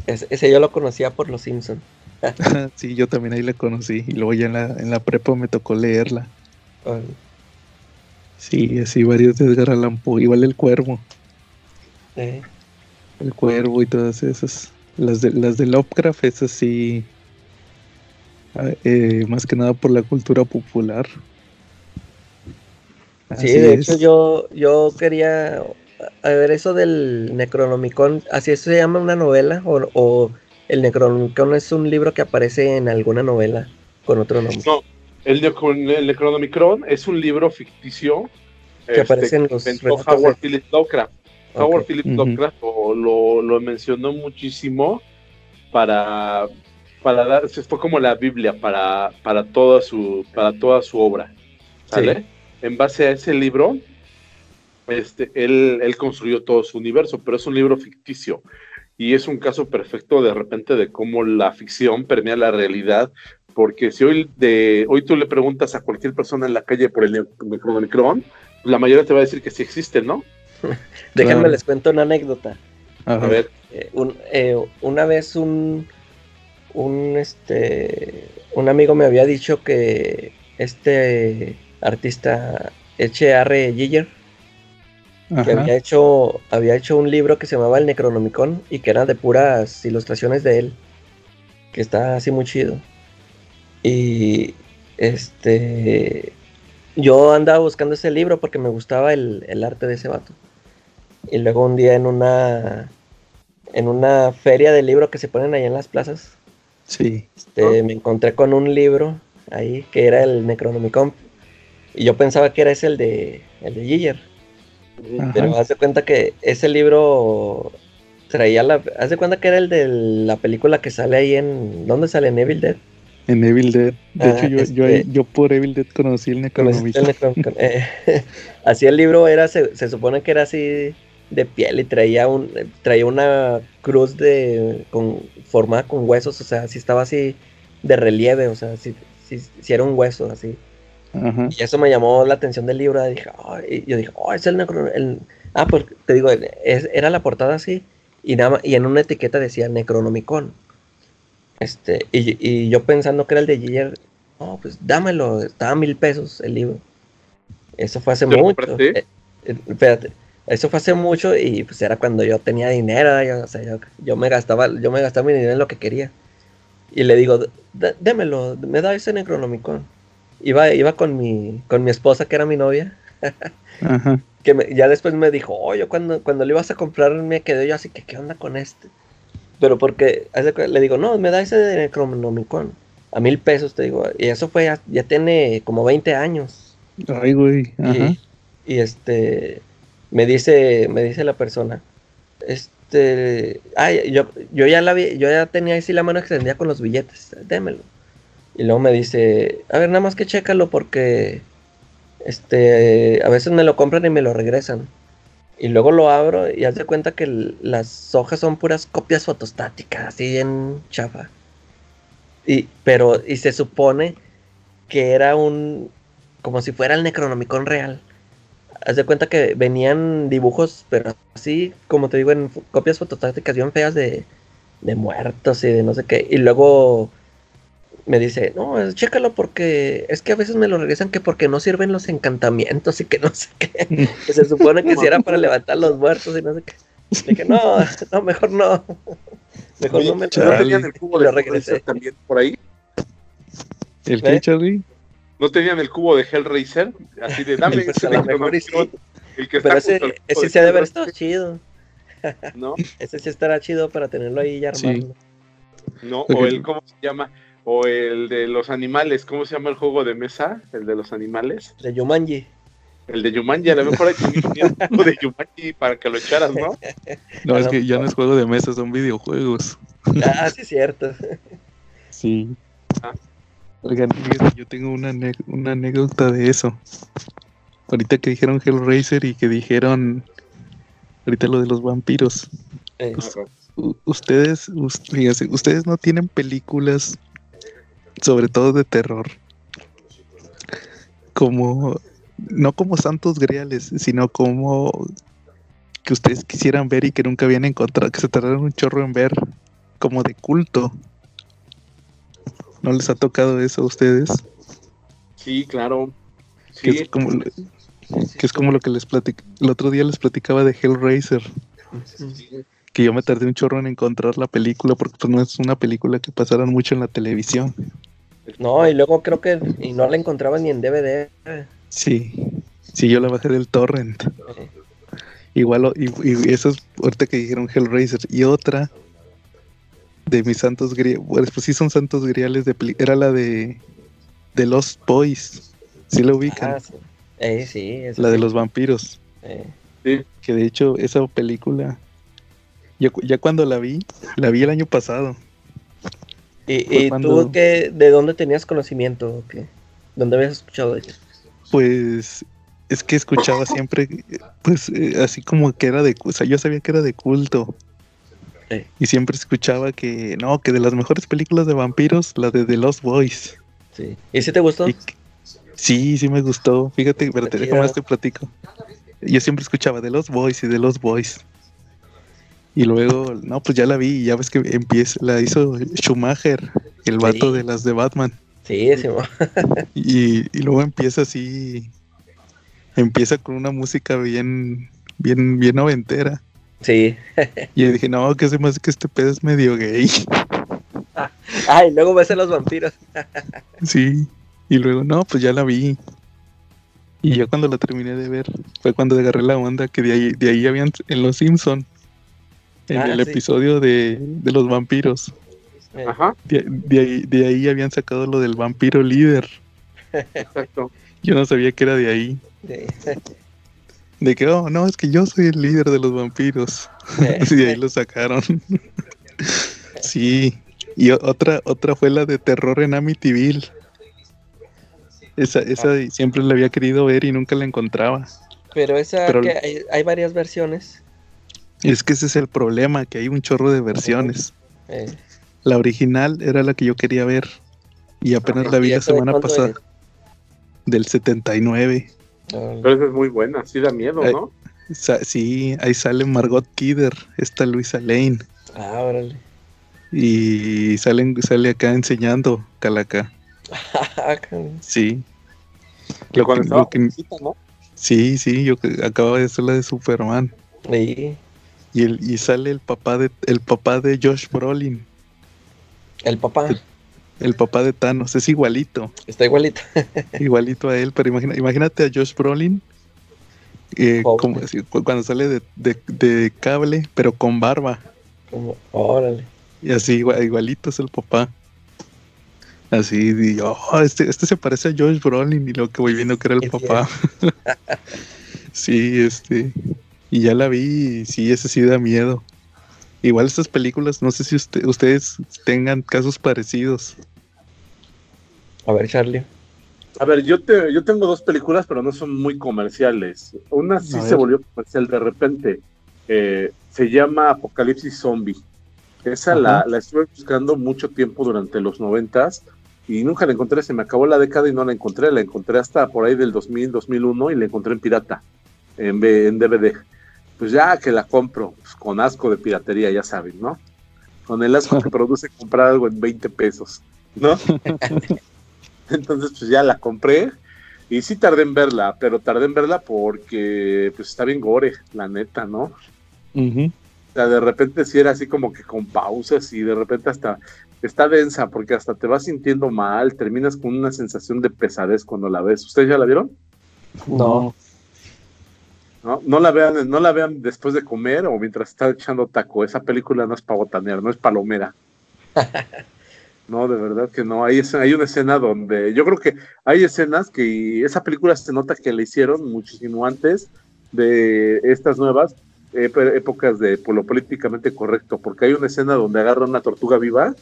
ese yo lo conocía por los Simpsons. sí, yo también ahí la conocí y luego ya en la, en la prepa me tocó leerla. Sí, así varios de Edgar Allan Poe, igual el cuervo. El cuervo y todas esas. Las de, las de Lovecraft, esas sí. Ah, eh, más que nada por la cultura popular. sí, de hecho yo, yo quería a ver eso del Necronomicon, así se llama una novela o el Necronomicon es un libro que aparece en alguna novela con otro nombre. No, el, Necronomicon es un libro ficticio que este, aparece en los Howard Phillips Lovecraft. Howard Phillips Lovecraft lo, lo, mencionó muchísimo para, para dar, fue como la Biblia para, para, toda, su, para toda su obra. ¿Sale? En base a ese libro, este, él, él construyó todo su universo, pero es un libro ficticio y es un caso perfecto de repente de cómo la ficción permea la realidad, porque si hoy, de, hoy tú le preguntas a cualquier persona en la calle por el Necronomicron, la mayoría te va a decir que sí existe, ¿no? Déjenme les cuento una anécdota. A ver. Eh, eh, una vez un, un, este, un amigo me había dicho que este artista H.R. Giger, que había hecho, había hecho un libro que se llamaba El Necronomicon y que era de puras ilustraciones de él, que está así muy chido. Y este, yo andaba buscando ese libro porque me gustaba el, el arte de ese vato. Y luego un día en una en una feria de libros que se ponen ahí en las plazas. Sí. Este, me encontré con un libro ahí que era el Necronomicon. Y yo pensaba que era ese el de, el de Giger. Pero haz de cuenta que ese libro traía la. Haz de cuenta que era el de la película que sale ahí en. ¿Dónde sale? En Evil Dead. En Evil Dead. De hecho, yo, yo, este yo, por Evil Dead conocí el Necronomicon. Eh, así el libro era, se, se supone que era así de piel y traía un traía una cruz de con formada con huesos, o sea, si estaba así de relieve, o sea, si, si, era un hueso así. Y eso me llamó la atención del libro, y dije, y yo dije, oh, es el, el Ah, pues te digo, era la portada así y nada y en una etiqueta decía Necronomicon. Este, y, y yo pensando que era el de Giger, no, pues dámelo, estaba a mil pesos el libro. Eso fue hace mucho. Eh, eh, espérate, eso fue hace mucho y pues era cuando yo tenía dinero, yo, o sea, yo, me gastaba, yo me gastaba mi dinero en lo que quería. Y le digo, démelo, me da ese Necronomicon. Iba, iba con mi, con mi esposa, que era mi novia. Que ya después me dijo, oh, yo cuando, cuando le ibas a comprar me quedé yo así que, ¿qué onda con este? Pero porque le digo, no, me da ese de Necronomicon. A mil pesos, te digo. Y eso fue, ya, ya tiene como 20 años. Ay, güey. y este, me dice, me dice la persona, este, ay, yo, yo ya la vi, yo ya tenía así la mano extendida con los billetes, démelo. Y luego me dice, a ver, nada más que chécalo porque, este, a veces me lo compran y me lo regresan. Y luego lo abro y haz de cuenta que las hojas son puras copias fotostáticas, así en chafa. Y, pero, y se supone que era un, como si fuera el Necronomicon real haz de cuenta que venían dibujos, pero así, como te digo, en copias fotostáticas bien feas de, de muertos y de no sé qué. Y luego me dice, no, chécalo porque es que a veces me lo regresan que porque no sirven los encantamientos y que no sé qué. que se supone que si era para levantar los muertos y no sé qué. Y dije, no, no, mejor no. Mejor no me lo ¿No tenían el cubo de regresé también por ahí? ¿El qué, Charlie? No tenían el cubo de Hellraiser, así de dame pues ese el que Pero ese, ese sí ha de haber estado chido. ¿No? Ese sí estará chido para tenerlo ahí ya armado. No, o el, ¿cómo se llama? O el de los animales, ¿cómo se llama el juego de mesa? El de los animales. De Yumanji. El de Yumanji, a lo mejor hay un de Yumanji para que lo echaras, ¿no? No, es que ya no es juego de mesa, son videojuegos. Ah, sí, es cierto. Sí. Ah. Oigan, yo tengo una, una anécdota de eso. Ahorita que dijeron Hellraiser y que dijeron ahorita lo de los vampiros. ustedes, fíjense, ustedes no tienen películas, sobre todo de terror, como, no como santos griales, sino como que ustedes quisieran ver y que nunca habían encontrado, que se tardaron un chorro en ver, como de culto. ¿No les ha tocado eso a ustedes? Sí, claro. Que, es como, que es como lo que les platicé. El otro día les platicaba de Hellraiser. Que yo me tardé un chorro en encontrar la película porque pues, no es una película que pasaran mucho en la televisión. No, y luego creo que y no la encontraba ni en DVD. Sí, sí, yo la bajé del torrent. Igual, y, y, eso es ahorita que dijeron Hellraiser. Y otra de mis santos griales. Pues, sí son santos griales de era la de de Lost Boys. ¿Sí la ubican? Ah, sí. Eh, sí la de los vampiros. Sí. Que de hecho esa película yo ya cuando la vi, la vi el año pasado. ¿Y, tú qué, de dónde tenías conocimiento? ¿Qué? ¿Dónde habías escuchado de ella? Pues es que escuchaba siempre, pues eh, así como que era de, o sea, yo sabía que era de culto, y siempre escuchaba que, no, que de las mejores películas de vampiros, la de The Lost Boys. Sí. ¿Y si te gustó? sí, sí me gustó. Fíjate, pero te déjame este platico. yo siempre escuchaba de los boys y de los boys. Y luego, no, pues ya la vi y ya ves que empieza, la hizo Schumacher, el vato de las de Batman. Sí, sí. y, y luego empieza así, empieza con una música bien, bien, bien noventera. Sí. y yo dije, no, que se me hace que este pedo es medio gay. Ay, luego ves a los vampiros. sí. Y luego, no, pues ya la vi. Y yo cuando la terminé de ver, fue cuando agarré la onda que de ahí, de ahí habían en Los Simpson en Ah, el sí. episodio de, de los vampiros. Ajá, De, de ahí, de ahí habían sacado lo del vampiro líder. exacto. Yo no sabía que era de ahí. sí. De que, oh, no, es que yo soy el líder de los vampiros. Eh, Sí, de ahí lo sacaron. sí. Y otra, otra fue la de terror en Amityville. Esa, esa siempre la había querido ver y nunca la encontraba. Pero esa Pero- que hay, hay varias versiones. Es que ese es el problema, que hay un chorro de versiones. Eh, La original era la que yo quería ver. Y apenas la vi ¿y la semana pasada. es? Del 79. Pero esa es muy buena, sí da miedo. ¿no? Sa- sí, ahí sale Margot Kidder, esta Luisa Lane. Ah, órale. Y salen, sale acá enseñando Calaca. Ah. Sí. Lo que- estaba lo que- sí, sí, yo que- acabo de hacer la de Superman. Sí, Y, el, y sale el papá de el papá de Josh Brolin, el papá el papá de Thanos, es igualito, está igualito. igualito a él, pero imagina, imagínate a Josh Brolin eh, como así, cuando sale de, de- de cable, pero con barba. Como, órale. Y así, igua- igualito es el papá. Así, digo, "Oh, este, este se parece a Josh Brolin y lo que voy viendo que era el papá. sí, este. Y ya la vi y sí, ese sí da miedo. Igual estas películas, no sé si usted- ustedes tengan casos parecidos. A ver, Charlie. A ver, yo, te, yo tengo dos películas, pero no son muy comerciales. Una sí se volvió comercial de repente. Eh, se llama Apocalipsis Zombie. Esa la, la estuve buscando mucho tiempo durante los noventas y nunca la encontré. Se me acabó la década y no la encontré. La encontré hasta por ahí del 2000, 2001 y la encontré en pirata, en, B- en DVD. Pues ya que la compro, pues, con asco de piratería, ya saben, ¿no? Con el asco que produce comprar algo en 20 pesos, ¿no? Entonces, pues ya la compré y sí tardé en verla, pero tardé en verla porque pues está bien gore, la neta, ¿no? O sea, de repente sí era así como que con pausas y de repente hasta está densa porque hasta te vas sintiendo mal, terminas con una sensación de pesadez cuando la ves. ¿Ustedes ya la vieron? No. ¿No? No la vean, no la vean después de comer o mientras está echando taco. Esa película no es para botanear, no es palomera. No, de verdad que no. Hay, hay una escena donde yo creo que hay escenas que esa película se nota que la hicieron muchísimo antes de estas nuevas eh, épocas de por lo políticamente correcto, porque hay una escena donde agarran una tortuga viva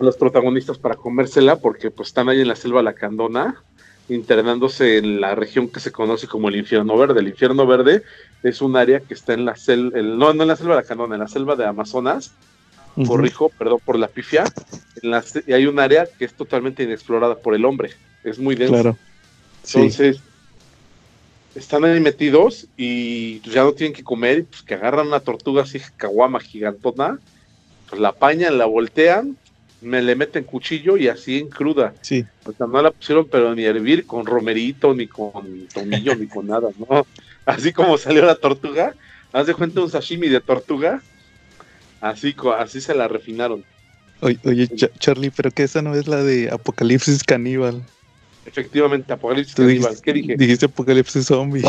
a los protagonistas para comérsela, porque pues están ahí en la selva lacandona, internándose en la región que se conoce como el infierno verde. El infierno verde es un área que está en la selva, no, no en la selva lacandona, en la selva de Amazonas, Ujú. corrijo, perdón por la pifia, en la y hay un área que es totalmente inexplorada por el hombre, es muy denso. Claro. Sí. Entonces, están ahí metidos y pues, ya no tienen que comer, pues que agarran una tortuga así, caguama gigantona, pues la apañan, la voltean, me le meten cuchillo y así en cruda. sí. O sea, no la pusieron, pero ni hervir con romerito, ni con tomillo, ni con nada, ¿no? Así como salió la tortuga, haz de cuenta un sashimi de tortuga, así, co- así se la refinaron. Oye, oye, Cha- Charlie, pero que esa no es la de Apocalipsis Caníbal. Efectivamente, Apocalipsis Tú Caníbal. dijiste, ¿Qué dije? dijiste Apocalipsis Zombie.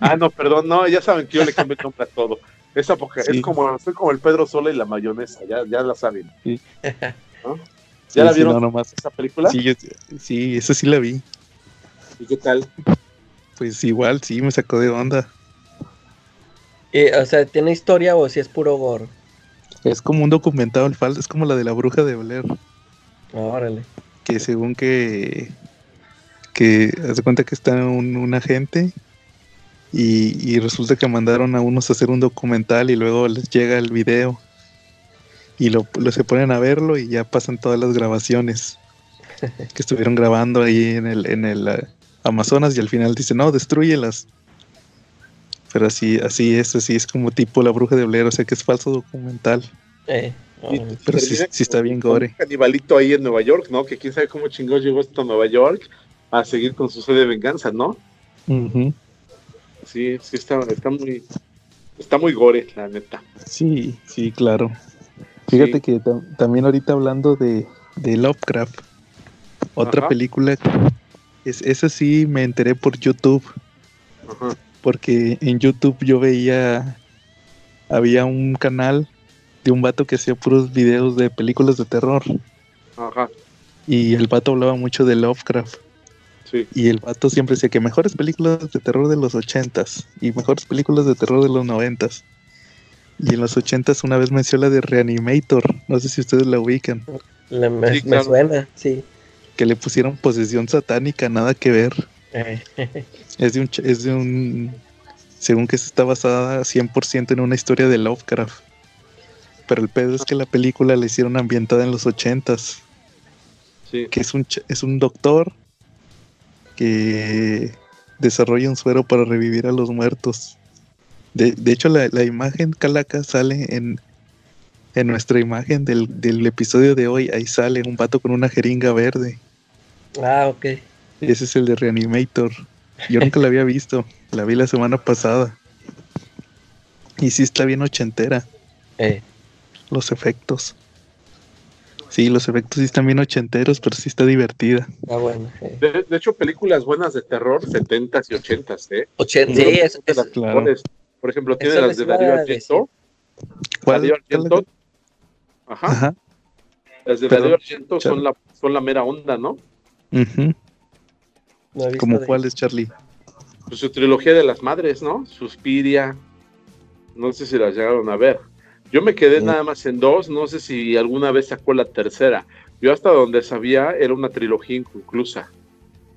Ah, no, perdón, no, ya saben que yo le cambio el nombre a todo. Es, Sí. es como, soy como el Pedro Sola y la mayonesa, ya, ya la saben. Sí. ¿No? Sí, ¿Ya la sí, vieron no, nomás. esa película? Sí, yo- sí, esa sí la vi. ¿Y qué tal? Pues igual, sí, me sacó de onda. Y, o sea, ¿tiene historia o si es puro gore? Es como un documental falso, es como la de la bruja de Blair, Órale. que según que que hace cuenta que está un, un agente y, y resulta que mandaron a unos a hacer un documental y luego les llega el video y lo, lo- se ponen a verlo y ya pasan todas las grabaciones que estuvieron grabando ahí en el, en el eh, Amazonas y al final dicen, no, destruyelas. Pero así, así es, así es como tipo la bruja de Blair, o sea que es falso documental. Eh, pero sí, sí, está bien gore. Un canibalito ahí en Nueva York, ¿no? Que quién sabe cómo chingón llegó hasta Nueva York a seguir con su sede de venganza, ¿no? Sí, sí está, está muy, está muy gore, la neta. Sí, sí, claro. Fíjate que también ahorita hablando de, de Lovecraft, otra película, es, esa sí me enteré por YouTube. Porque en YouTube yo veía, había un canal de un vato que hacía puros videos de películas de terror. Ajá. Y el vato hablaba mucho de Lovecraft. Sí. Y el vato siempre decía que mejores películas de terror de los ochentas y mejores películas de terror de los noventas. Y en los ochentas una vez mencionó la de Reanimator. No sé si ustedes la ubican. me, suena, sí. Que le pusieron posesión satánica, nada que ver. es de un... Es de un según que está basada 100% en una historia de Lovecraft. Pero el pedo es que la película la hicieron ambientada en los ochentas. Sí. Que es un, es un doctor que desarrolla un suero para revivir a los muertos. De, hecho, la, imagen calaca sale en, en nuestra imagen del, episodio de hoy. Ahí sale un vato con una jeringa verde. Ah, ok. Ese es el de Reanimator. Yo nunca la había visto. La vi la semana pasada. Y sí está bien ochentera. Eh los efectos. Sí, los efectos sí están bien ochenteros, pero sí está divertida. Ah, bueno. De, hecho, películas buenas de terror, 70s y 80s, ¿eh? 80, sí, es, claro. Por ejemplo, tiene las de Darío Argento. ¿Cuál? Darío Argento. Ajá. Ajá. Las de Darío Argento son la, son la mera onda, ¿no? Uh ¿Como cuáles, Charlie? Pues su trilogía de las madres, ¿no? Suspiria. No sé si las llegaron a ver. Yo me quedé nada más en dos, no sé si alguna vez sacó la tercera. Yo hasta donde sabía era una trilogía inconclusa.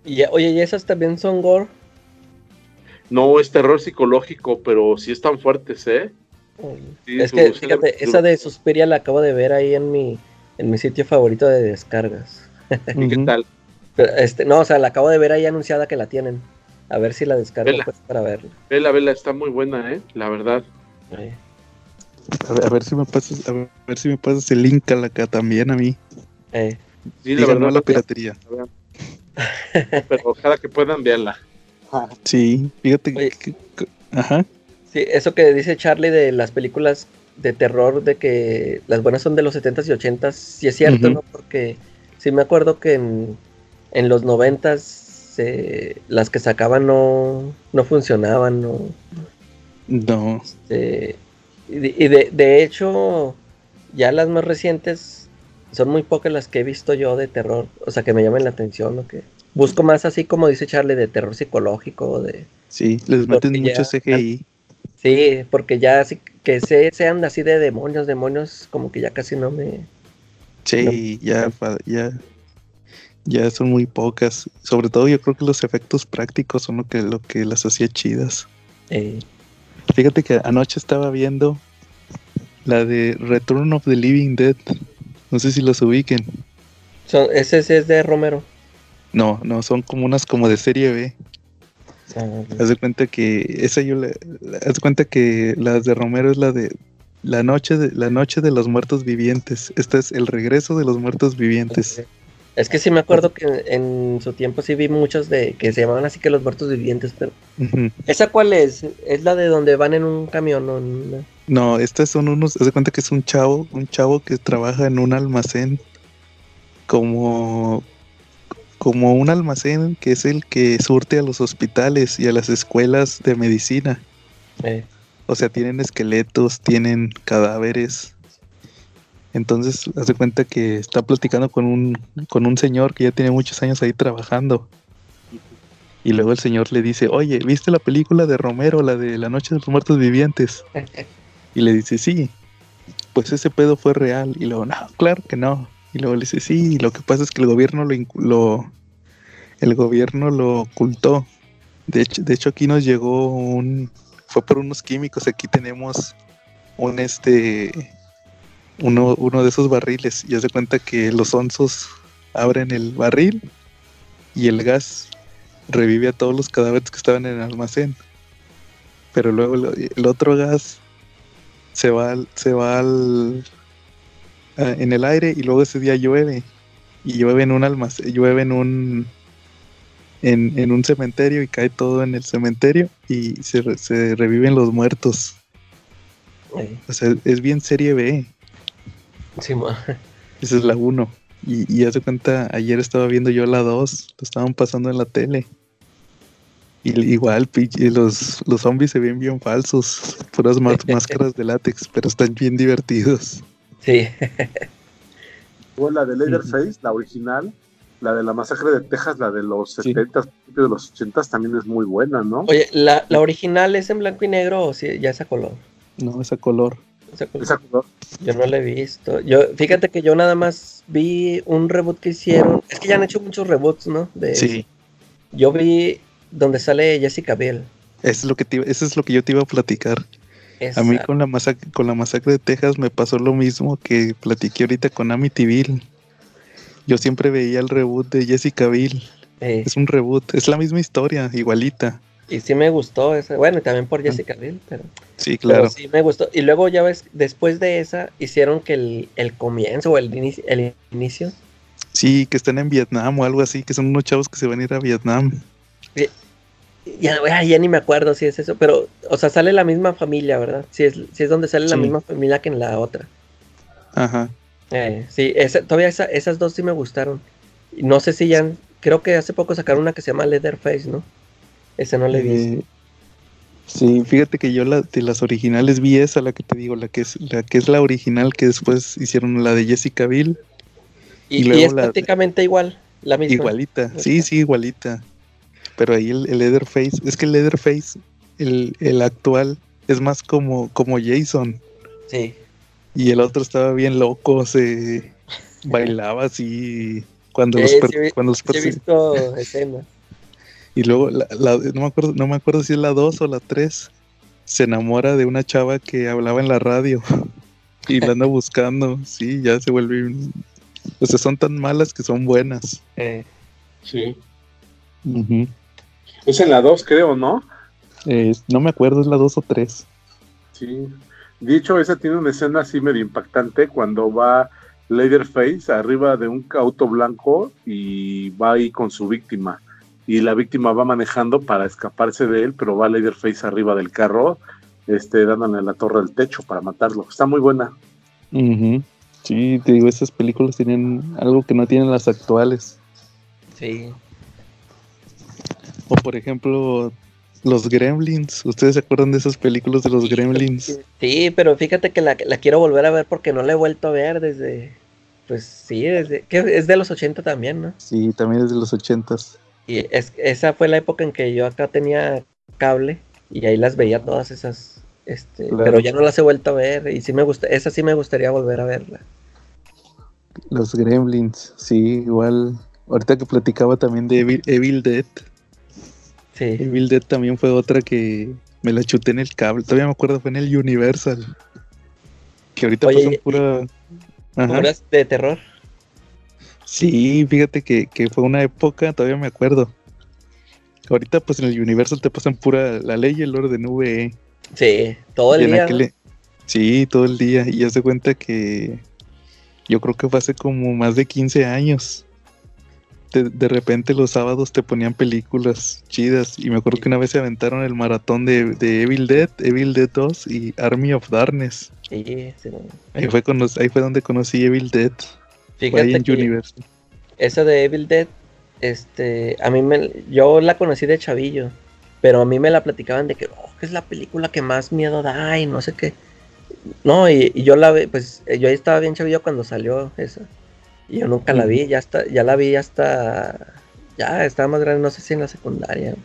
Y, oye, ¿y esas también son gore? No, es terror psicológico, pero sí están fuertes, ¿eh? es que, fíjate, esa de Suspiria la acabo de ver ahí en mi, en mi sitio favorito de descargas. ¿Y qué tal? este, no, o sea, la acabo de ver ahí anunciada que la tienen. A ver si la descargo pues, para verla. Vela, vela, está muy buena, ¿eh? La verdad. A ver, si me pasas, a ver si me pasas el link a la acá también a mí. Eh. Sí, la verdad, la piratería. Pero ojalá que puedan verla. Sí, fíjate que, ajá. Sí, eso que dice Charlie de las películas de terror, de que las buenas son de los 70s y 80s, sí es cierto, ¿no? Porque sí me acuerdo que en, en los 90s eh, las que sacaban no, no funcionaban, no. No. Este, y, de, de, hecho, ya las más recientes son muy pocas las que he visto yo de terror, o sea, que me llamen la atención, ¿no? Que busco más así como dice Charlie, de terror psicológico, de... Sí, les meten mucho CGI. Sí, porque ya así que sean así de demonios, demonios, como que ya casi no me... Sí, ya, ya, ya son muy pocas. Sobre todo yo creo que los efectos prácticos son lo que, lo que las hacía chidas. Eh. Fíjate que anoche estaba viendo la de Return of the Living Dead. No sé si los ubiquen. Son, ese, es de Romero. No, no, son como unas como de serie B. Haz de cuenta que esa yo le, haz de cuenta que las de Romero es la de la noche de la noche de los muertos vivientes. Este es el regreso de los muertos vivientes. Es que sí me acuerdo que en su tiempo sí vi muchos de que se llamaban así que los muertos vivientes, pero ¿esa cuál es? ¿Es la de donde van en un camión? No, no estas son unos, haz de cuenta que es un chavo, un chavo que trabaja en un almacén como como un almacén que es el que surte a los hospitales y a las escuelas de medicina. Eh. O sea, tienen esqueletos, tienen cadáveres, entonces, hace cuenta que está platicando con un, con un señor que ya tiene muchos años ahí trabajando. Y luego el señor le dice, oye, ¿viste la película de Romero, la de La Noche de los Muertos Vivientes? Y le dice, sí, pues ese pedo fue real. Y luego, no, claro que no. Y luego le dice, sí, lo que pasa es que el gobierno lo, lo el gobierno lo ocultó. De hecho, de hecho aquí nos llegó un, fue por unos químicos, aquí tenemos un este uno, uno de esos barriles y hace cuenta que los onzos abren el barril y el gas revive a todos los cadáveres que estaban en el almacén. Pero luego el, otro gas se va, se va al, en el aire y luego ese día llueve. Y llueve en un almacén, llueve en un en, un cementerio y cae todo en el cementerio y se, se reviven los muertos. O sea, es bien serie B. Sí, Esa es la 1. Y, y hace cuenta, ayer estaba viendo yo la 2, lo estaban pasando en la tele. Y igual, los, los zombies se ven bien falsos, puras máscaras de látex, pero están bien divertidos. Sí. la de Leatherface, la original, la de la masacre de Texas, la de los 70, de los 80 también es muy buena, ¿no? Oye, ¿la, original es en blanco y negro o si ya es a color? No, es a color. ¿Es a color? Yo no la he visto. Yo, fíjate que yo nada más vi un reboot que hicieron. Es que ya han hecho muchos reboots, ¿no? De, sí. Yo vi donde sale Jessica Biel. Eso es lo que, eso es lo que yo te iba a platicar. A mí con la, masacre, con la masacre de Texas me pasó lo mismo que platiqué ahorita con Amityville. Yo siempre veía el reboot de Jessica Biel. Es un reboot, es la misma historia, igualita. Y sí me gustó esa, bueno, y también por Jessica Biel, pero... Sí, claro. sí me gustó. Y luego ya ves, después de esa, hicieron que el, el comienzo o el, inicio, el inicio... Sí, que están en Vietnam o algo así, que son unos chavos que se van a ir a Vietnam. Ya, ya, ni me acuerdo si es eso, pero, o sea, sale la misma familia, ¿verdad? Si es, si es donde sale la misma familia que en la otra. Ajá. Eh, sí, todavía esas dos sí me gustaron. No sé si ya, creo que hace poco sacaron una que se llama Leatherface, ¿no? Esa no le vi. Eh, sí, fíjate que yo la, de las originales vi esa, la que te digo, la que es la que es la original que después hicieron la de Jessica Biel. Y, es prácticamente igual, la misma. Igualita, sí, sí, igualita. Pero ahí el, Leatherface, es que el Leatherface, el, el actual, es más como, como Jason. Sí. Y el otro estaba bien loco, se bailaba así cuando los, cuando los he visto escenas. Y luego, la, no, me acuerdo, no me acuerdo si es la 2 o la 3, se enamora de una chava que hablaba en la radio y la anda buscando. Sí, ya se vuelve. O sea, son tan malas que son buenas. Eh. Sí. Es en la 2, creo, ¿no? Eh, no me acuerdo, es la 2 o 3. Sí. Dicho, esa tiene una escena así medio impactante cuando va Leatherface arriba de un auto blanco y va ahí con su víctima. Y la víctima va manejando para escaparse de él, pero va Leatherface arriba del carro, este, dándole la torre del techo para matarlo. Está muy buena. Sí, te digo, esas películas tienen algo que no tienen las actuales. Sí. O por ejemplo, los Gremlins. ¿Ustedes se acuerdan de esas películas de los Gremlins? Sí, pero fíjate que la, quiero volver a ver porque no la he vuelto a ver desde. Pues sí, desde. que es de los 80 también, ¿no? Sí, también es de los 80. Y es, esa fue la época en que yo acá tenía cable y ahí las veía todas esas. Este, Pero ya no las he vuelto a ver y sí me gusta, esa sí me gustaría volver a verla. Los Gremlins, sí, igual. Ahorita que platicaba también de Evil Dead, Sí. Evil Dead también fue otra que me la chuté en el cable. Todavía me acuerdo, fue en el Universal. Que ahorita pasan pura. ¿Puras de terror? Sí, fíjate que, fue una época, todavía me acuerdo. Ahorita, pues en el Universal te pasan pura la ley y el orden VE. Sí, todo el día. Sí, todo el día. Y ya se cuenta que yo creo que fue hace como más de 15 años de, repente los sábados te ponían películas chidas. Y me acuerdo que una vez se aventaron el maratón de, Evil Dead, Evil Dead 2 y Army of Darkness. ahí, fue ahí fue donde conocí Evil Dead. Fíjate en Esa de Evil Dead, este, a mí me, yo la conocí de chavillo, pero a mí me la platicaban de que, oh, es la película que más miedo da y no sé qué. No, y, y yo la, pues, yo ahí estaba bien chavillo cuando salió esa. Y yo nunca la vi, ya está, ya la vi hasta, ya estaba más grande, no sé si en la secundaria.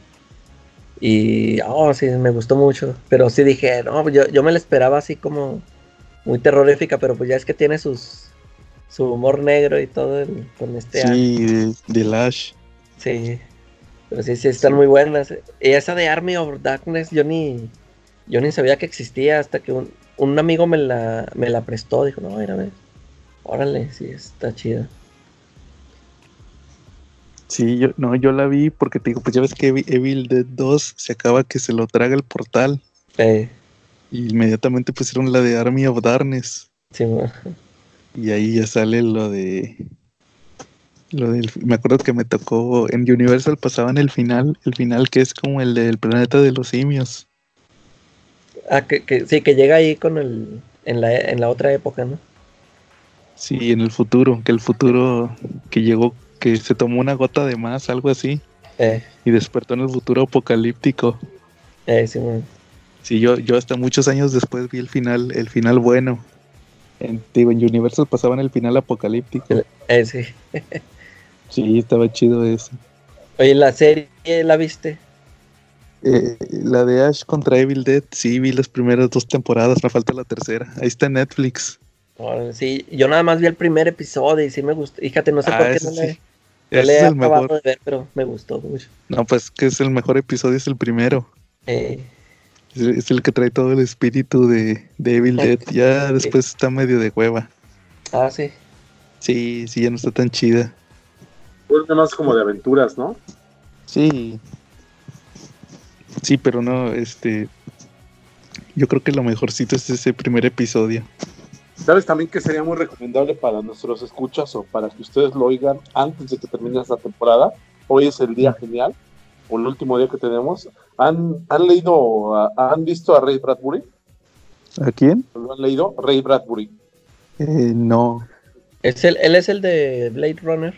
Y, oh, sí, me gustó mucho. Pero sí dije, no, yo, yo me la esperaba así como muy terrorífica, pero pues ya es que tiene sus, su humor negro y todo con este. Sí, de, Lash. Sí, pero sí, sí, están muy buenas. Y esa de Army of Darkness, yo ni, yo ni sabía que existía hasta que un, un amigo me la, me la prestó. Dijo, no, mira, a ver. Órale, sí, está chida. Sí, yo, no, yo la vi porque te digo, pues ya ves que Evil Dead 2 se acaba que se lo traga el portal. Eh. Y inmediatamente pusieron la de Army of Darkness. Sí, y ahí ya sale lo de. Lo del, me acuerdo que me tocó. En Universal pasaban el final. El final que es como el del planeta de los simios. Ah, que, sí, que llega ahí con el. En la, en la otra época, ¿no? Sí, en el futuro. Que el futuro. Que llegó. Que se tomó una gota de más, algo así. Eh. Y despertó en el futuro apocalíptico. Eh, sí, Sí, yo, yo hasta muchos años después vi el final, el final bueno. En, digo, en Universal pasaban el final apocalíptico. Eh, sí. sí, estaba chido eso. Oye, ¿la serie la viste? Eh, la de Ash contra Evil Dead, sí, vi las primeras dos temporadas, me falta la tercera. Ahí está en Netflix. Sí, yo nada más vi el primer episodio y sí me gustó. Fíjate, no sé por ah, qué no le, he acabado de ver, pero me gustó mucho. No, pues que es el mejor episodio, es el primero. Eh. Es, el que trae todo el espíritu de, de Evil Dead. Ya después está medio de hueva. Ah, sí. Sí, sí, ya no está tan chida. Es más como de aventuras, ¿no? Sí. Sí, pero no, este. Yo creo que lo mejorcito es ese primer episodio. ¿Sabes también que sería muy recomendable para nuestros escuchas o para que ustedes lo oigan antes de que termine esta temporada? Hoy es el día genial o el último día que tenemos, ¿han, han leído, han visto a Ray Bradbury? ¿A quién? ¿Lo han leído? Ray Bradbury. Eh, no. ¿Es el, ¿Él es el de Blade Runner?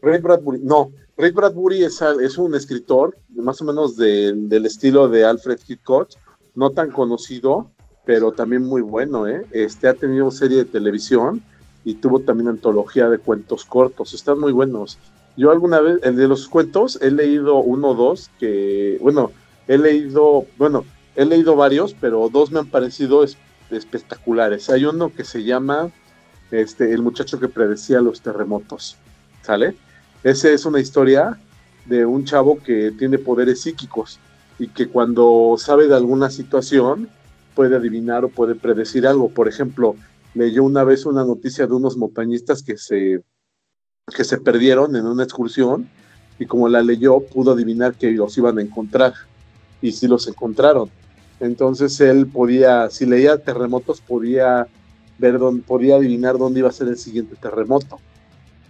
Ray Bradbury, no. Ray Bradbury es, es un escritor más o menos del estilo de Alfred Hitchcock, no tan conocido, pero también muy bueno. ¿eh? Este ha tenido serie de televisión y tuvo también antología de cuentos cortos. Están muy buenos. Yo alguna vez, el de los cuentos, he leído uno o dos que, bueno, he leído, bueno, he leído varios, pero dos me han parecido espectaculares. Hay uno que se llama este, El muchacho que predecía los terremotos, ¿sale? Esa es una historia de un chavo que tiene poderes psíquicos y que cuando sabe de alguna situación puede adivinar o puede predecir algo. Por ejemplo, leyó una vez una noticia de unos montañistas que se que se perdieron en una excursión y como la leyó pudo adivinar que los iban a encontrar y sí los encontraron. Entonces él podía, si leía terremotos, podía ver dónde, podía adivinar dónde iba a ser el siguiente terremoto.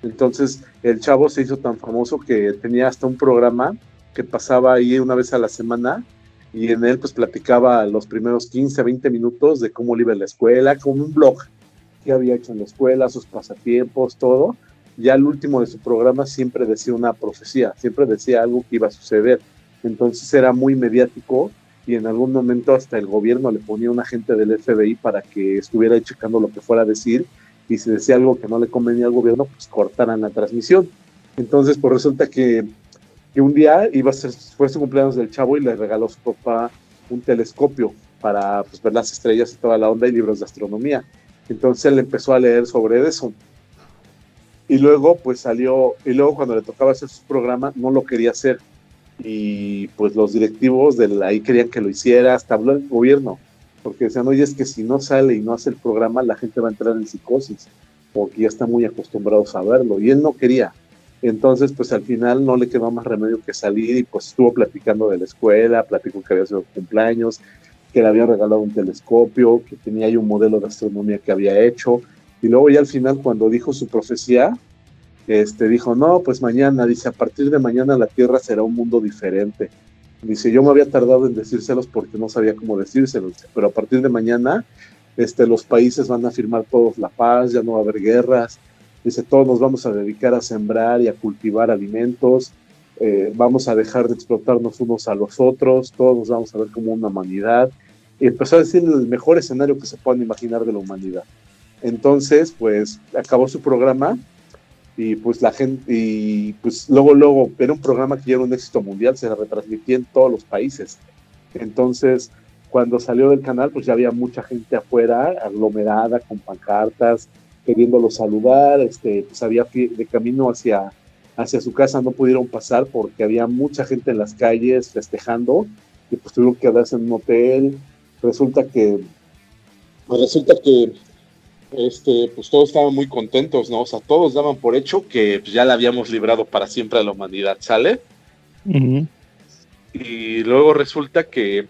Entonces el chavo se hizo tan famoso que tenía hasta un programa que pasaba ahí una vez a la semana y en él pues platicaba los primeros 15, 20 minutos de cómo en la escuela, como un blog que había hecho en la escuela, sus pasatiempos, todo ya al último de su programa siempre decía una profecía, siempre decía algo que iba a suceder. Entonces era muy mediático y en algún momento hasta el gobierno le ponía un agente del FBI para que estuviera checando lo que fuera a decir y si decía algo que no le convenía al gobierno, pues cortaran la transmisión. Entonces, pues resulta que, que un día iba a ser, fue su cumpleaños del chavo y le regaló a su papá un telescopio para pues, ver las estrellas y toda la onda y libros de astronomía. Entonces él empezó a leer sobre eso y luego pues salió, y luego cuando le tocaba hacer su programa no lo quería hacer. Y pues los directivos de ahí querían que lo hiciera, hasta habló el gobierno, porque decían, oye, es que si no sale y no hace el programa, la gente va a entrar en psicosis, porque ya está muy acostumbrados a verlo. Y él no quería. Entonces, pues al final no le quedó más remedio que salir y pues estuvo platicando de la escuela, platicó que había sido cumpleaños, que le habían regalado un telescopio, que tenía ahí un modelo de astronomía que había hecho, y luego ya al final cuando dijo su profecía, este, dijo, no, pues mañana, dice, a partir de mañana la Tierra será un mundo diferente. Dice, yo me había tardado en decírselos porque no sabía cómo decírselos, pero a partir de mañana este, los países van a firmar todos la paz, ya no va a haber guerras. Dice, todos nos vamos a dedicar a sembrar y a cultivar alimentos, eh, vamos a dejar de explotarnos unos a los otros, todos nos vamos a ver como una humanidad. Y empezó a decir el mejor escenario que se puedan imaginar de la humanidad. Entonces, pues acabó su programa y pues la gente, y pues luego, luego, era un programa que ya era un éxito mundial, se retransmitía en todos los países. Entonces, cuando salió del canal, pues ya había mucha gente afuera, aglomerada, con pancartas, queriéndolo saludar, este, pues había de camino hacia, hacia su casa, no pudieron pasar porque había mucha gente en las calles festejando, y pues tuvieron que quedarse en un hotel. Resulta que, pues resulta que este, pues todos estaban muy contentos, ¿no? O sea, todos daban por hecho que pues, ya la habíamos librado para siempre a la humanidad, ¿sale? Y luego resulta que,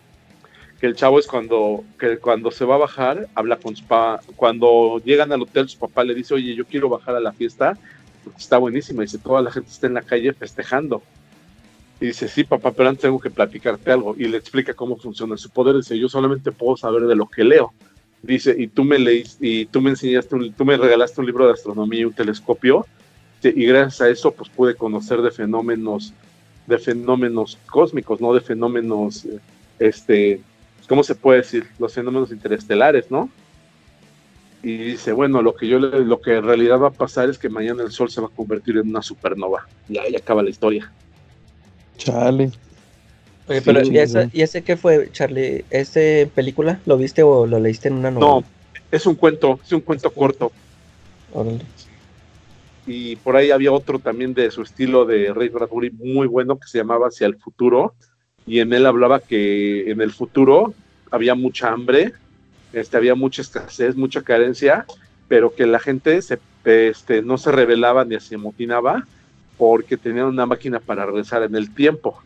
que el chavo es cuando, que cuando se va a bajar, habla con su papá, cuando llegan al hotel, su papá le dice, oye, yo quiero bajar a la fiesta, porque está buenísima, dice, toda la gente está en la calle festejando. Y dice, sí, papá, pero antes tengo que platicarte algo. Y le explica cómo funciona su poder. Dice, yo solamente puedo saber de lo que leo. Dice, y tú me leíste, y tú me enseñaste, tú me regalaste un libro de astronomía y un telescopio. Y gracias a eso, pues pude conocer de fenómenos, de fenómenos cósmicos, no de fenómenos, este, ¿cómo se puede decir? Los fenómenos interestelares, ¿no? Y dice, bueno, lo que yo lo que en realidad va a pasar es que mañana el Sol se va a convertir en una supernova. Y ahí acaba la historia. Chale. Oye, pero ¿y, ese qué fue, Charlie? ¿Ese película lo viste o lo leíste en una novela? No, es un cuento, es un cuento corto. Y por ahí había otro también de su estilo de Ray Bradbury muy bueno que se llamaba Hacia el futuro. Y en él hablaba que en el futuro había mucha hambre, este, había mucha escasez, mucha carencia, pero que la gente se, este, no se rebelaba ni se amotinaba porque tenían una máquina para regresar en el tiempo,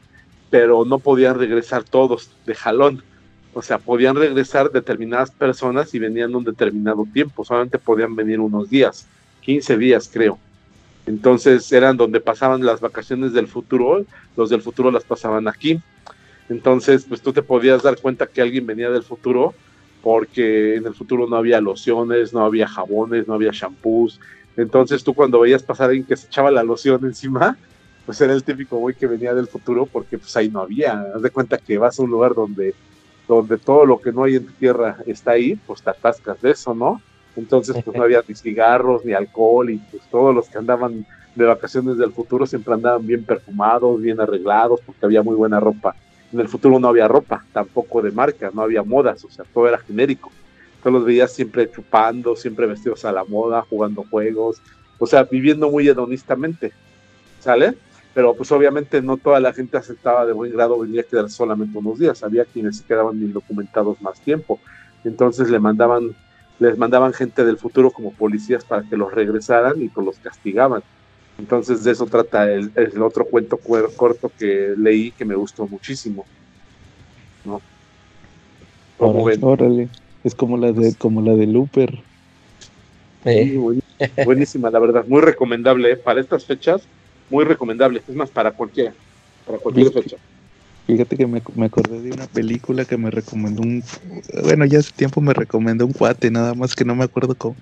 pero no podían regresar todos de jalón. O sea, podían regresar determinadas personas y venían un determinado tiempo, solamente podían venir unos días, 15 días creo. Entonces eran donde pasaban las vacaciones del futuro, los del futuro las pasaban aquí. Entonces, pues tú te podías dar cuenta que alguien venía del futuro porque en el futuro no había lociones, no había jabones, no había shampoos, entonces tú cuando veías pasar alguien que se echaba la loción encima, pues era el típico güey que venía del futuro porque pues ahí no había. Haz de cuenta que vas a un lugar donde, donde todo lo que no hay en tu tierra está ahí, pues te atascas de eso, ¿no? Entonces pues no había ni cigarros, ni alcohol y pues todos los que andaban de vacaciones del futuro siempre andaban bien perfumados, bien arreglados porque había muy buena ropa. En el futuro no había ropa, tampoco de marca, no había modas, o sea, todo era genérico los veías siempre chupando, siempre vestidos a la moda, jugando juegos, o sea, viviendo muy hedonistamente, ¿sale? Pero pues obviamente no toda la gente aceptaba de buen grado venir a quedar solamente unos días, había quienes se quedaban indocumentados más tiempo, entonces le mandaban, les mandaban gente del futuro como policías para que los regresaran y pues los castigaban. Entonces de eso trata el, el otro cuento corto que leí que me gustó muchísimo. ¿no? Órale. Es como la de, como la de Looper. buenísima, la verdad. Muy recomendable, ¿eh? Para estas fechas, muy recomendable. Es más, para cualquiera. Para cualquier fecha. Fíjate que me, acordé de una película que me recomendó un. Bueno, ya hace tiempo me recomendó un cuate, nada más que no me acuerdo cómo.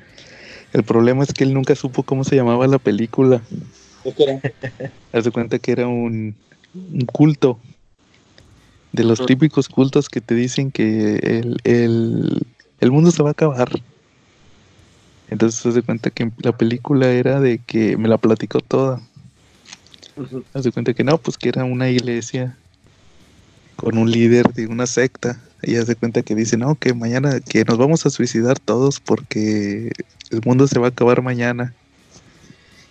El problema es que él nunca supo cómo se llamaba la película. ¿Qué era? Haz de cuenta que era un, un culto. De los típicos cultos que te dicen que el, el, el mundo se va a acabar. Entonces se hace cuenta que la película era de que me la platicó toda. Se hace cuenta que no, pues que era una iglesia con un líder de una secta. Ella se cuenta que dice, no, que mañana, que nos vamos a suicidar todos porque el mundo se va a acabar mañana.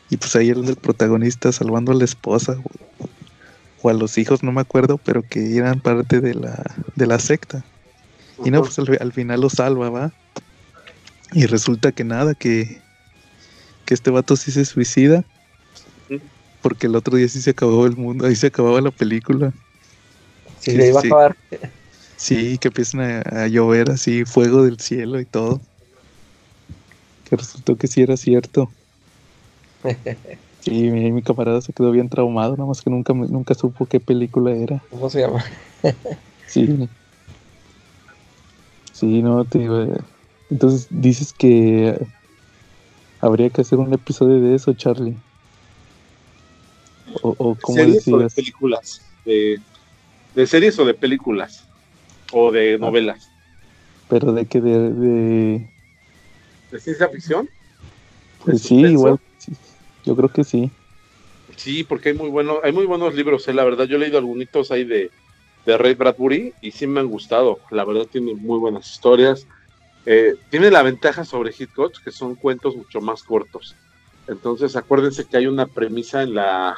Y pues ahí era el protagonista salvando a la esposa o, a los hijos, no me acuerdo, pero que eran parte de la, de la secta. Y no, pues al, final lo salva, ¿va? Y resulta que nada, que, que este vato sí se suicida. Porque el otro día sí se acabó el mundo, ahí se acababa la película. Sí, se iba a acabar. Sí, que empiezan a, llover así, fuego del cielo y todo. Que resultó que sí era cierto. Sí, mi, mi, camarada se quedó bien traumado, nada más que nunca, nunca supo qué película era. ¿Cómo se llama? sí. Sí, no, te digo. Eh, entonces dices que habría que hacer un episodio de eso, Charlie. O, o cómo ¿Series o de películas? De, series o de películas? ¿O de ah. novelas? ¿Pero de qué? ¿De, de... ¿De ciencia ficción? Pues sí, igual. Yo creo que sí. Sí, porque hay muy, bueno, hay muy buenos libros, eh, la verdad. Yo he leído algunos ahí de, de Ray Bradbury y sí me han gustado. La verdad tiene muy buenas historias. Eh, tiene la ventaja sobre Hitchcock que son cuentos mucho más cortos. Entonces acuérdense que hay una premisa en la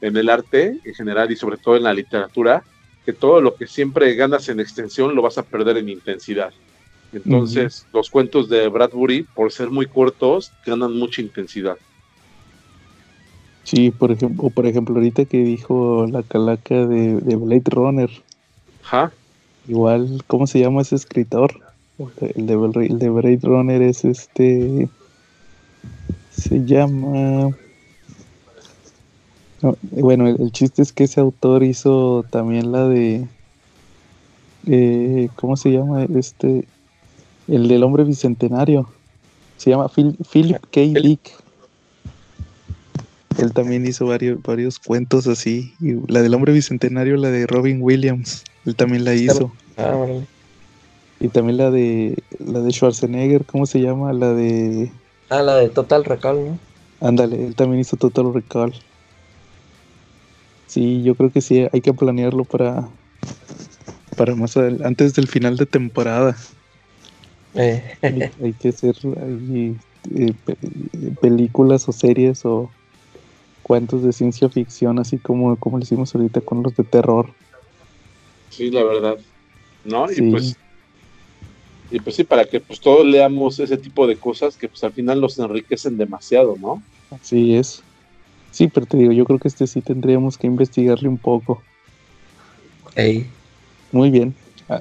en el arte en general y sobre todo en la literatura que todo lo que siempre ganas en extensión lo vas a perder en intensidad. Entonces, los cuentos de Bradbury, por ser muy cortos, ganan mucha intensidad. Sí, por ejemplo, por ejemplo, ahorita que dijo la calaca de, de Blade Runner, Ajá. Igual, ¿cómo se llama ese escritor? El de, el de Blade Runner es este. Se llama. bueno, el, chiste es que ese autor hizo también la de. Eh, ¿Cómo se llama? Este. El del hombre bicentenario. Se llama Philip K. Dick. Él también hizo varios, varios cuentos así. Y la del hombre bicentenario, la de Robin Williams. Él también la hizo. Ah, vale. Y también la de la de Schwarzenegger, ¿cómo se llama? La de Ah, la de Total Recall, ¿no? Ándale, él también hizo Total Recall. Sí, yo creo que sí, hay que planearlo para para más antes del final de temporada. Eh. Hay, que hacer eh, películas o series o cuentos de ciencia ficción, así como, como lo hicimos ahorita con los de terror. Sí, la verdad. ¿No? Y pues y pues sí, para que pues todos leamos ese tipo de cosas que pues al final nos enriquecen demasiado, ¿no? Así es. Sí, pero te digo, yo creo que este sí tendríamos que investigarle un poco. Hey. Muy bien.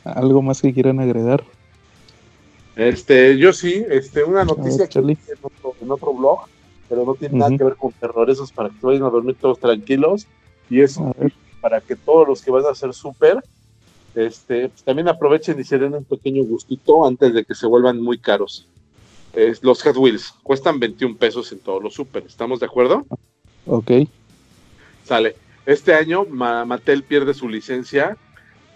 ¿Algo más que quieran agregar? Este, yo sí, este, una noticia que en otro, en otro blog, pero no tiene nada que ver con terror, eso es para que vayan a dormir todos tranquilos. Y es para que todos los que van a hacer súper este, pues, también aprovechen y se den un pequeño gustito antes de que se vuelvan muy caros. los Hot Wheels cuestan 21 pesos en todos los super, ¿estamos de acuerdo? Ok. Sale. Este año Mattel pierde su licencia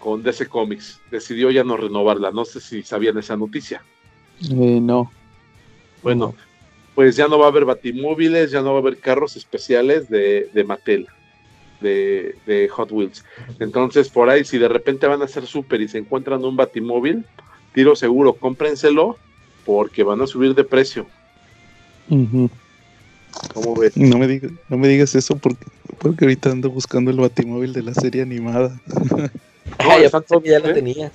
con DC Comics. Decidió ya no renovarla. No sé si sabían esa noticia. Eh, no. Bueno, pues ya no va a haber batimóviles, ya no va a haber carros especiales de, de Mattel de, Hot Wheels. Entonces, por ahí, si de repente van a ser súper y se encuentran un batimóvil, tiro seguro, cómprenselo porque van a subir de precio. ¿Cómo ves? No me, digas, no me digas eso porque, porque ahorita ando buscando el batimóvil de la serie animada. no, ya lo tenías.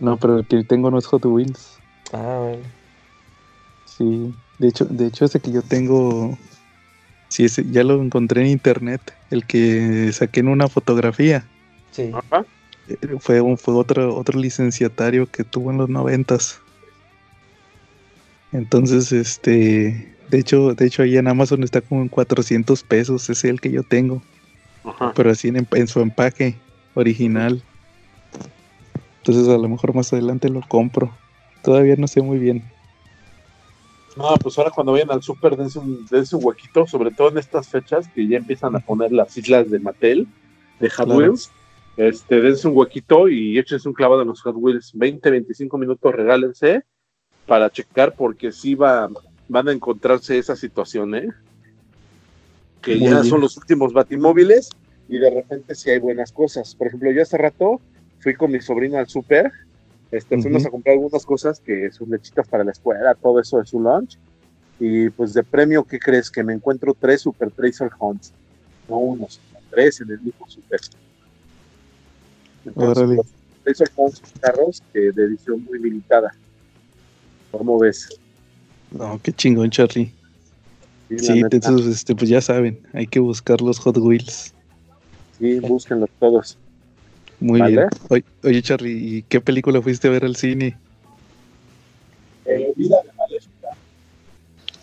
No, pero el que tengo no es Hot Wheels. Ah, bueno. Sí, de hecho, de hecho ese que yo tengo Sí, ya lo encontré en internet, el que saqué en una fotografía. Sí. Eh, fue, un, fue otro, otro licenciatario que tuvo en los noventas. Entonces, este, de hecho, de hecho ahí en Amazon está como en 400 pesos, ese es el que yo tengo. Pero así en, en su empaque original. Entonces a lo mejor más adelante lo compro. Todavía no sé muy bien. No, pues ahora cuando vayan al súper dense un, dense un huequito, sobre todo en estas fechas que ya empiezan a poner las islas de Mattel, de Hot Wheels. Este, dense un huequito y échense un clavado en los Hot Wheels. 20, 25 minutos regálense para checar porque sí va, van a encontrarse esa situación, ¿eh? Que ya son los últimos batimóviles y de repente sí hay buenas cosas. Por ejemplo, yo hace rato fui con mi sobrina al súper este, Fuimos a comprar algunas cosas que sus lechitas para la escuela, todo eso de su lunch. Y pues de premio, ¿qué crees? Que me encuentro tres Super Tracer Hunts. No uno, sino tres en el mismo Super. Entonces, Tracer Hunts carros que de edición muy limitada. ¿Cómo ves? No, qué chingón, Charlie. Sí, entonces, este, pues ya saben, hay que buscar los Hot Wheels. Sí, búsquenlos todos. Muy bien. Oye, Charlie, ¿y qué película fuiste a ver al cine? Eh, Vida de Maléfica.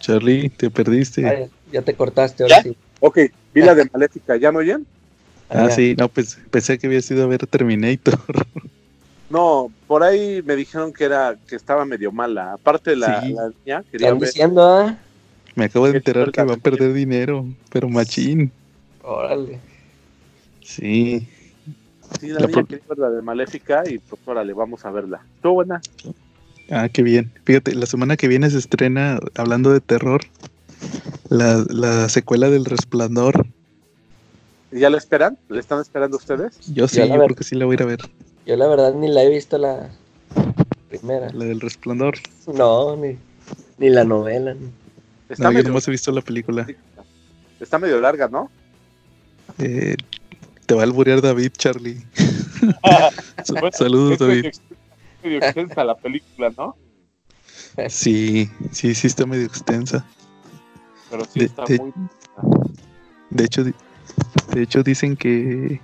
Charlie, te perdiste. ya te cortaste ahora sí. Ok, Vida de Maléfica, ¿ya me oyen? Ah, ah sí, no, pues pensé que había sido a ver Terminator. No, por ahí me dijeron que era que estaba medio mala. Aparte la, la niña quería ver... diciendo, ah? Me acabo de enterar que va a perder dinero, pero machín. Órale. Sí. Sí, la, niña la de Maléfica y pues órale, vamos a verla. ¿Estuvo buena? Ah, qué bien. Fíjate, la semana que viene se estrena, hablando de terror, la, la secuela del Resplandor. ¿Y ¿Ya la esperan? ¿Le están esperando ustedes? Yo sí, yo, creo que sí la voy a ir a ver. Yo la verdad ni la he visto la primera. La del Resplandor. No, ni, ni la novela. no, yo nomás he visto la película. Está medio larga, ¿no? Eh, te va a alburear David, Charlie. Saludos, David. Es medio extensa la película, ¿no? Sí, sí, sí está medio extensa. Pero sí está muy. De hecho, de hecho dicen que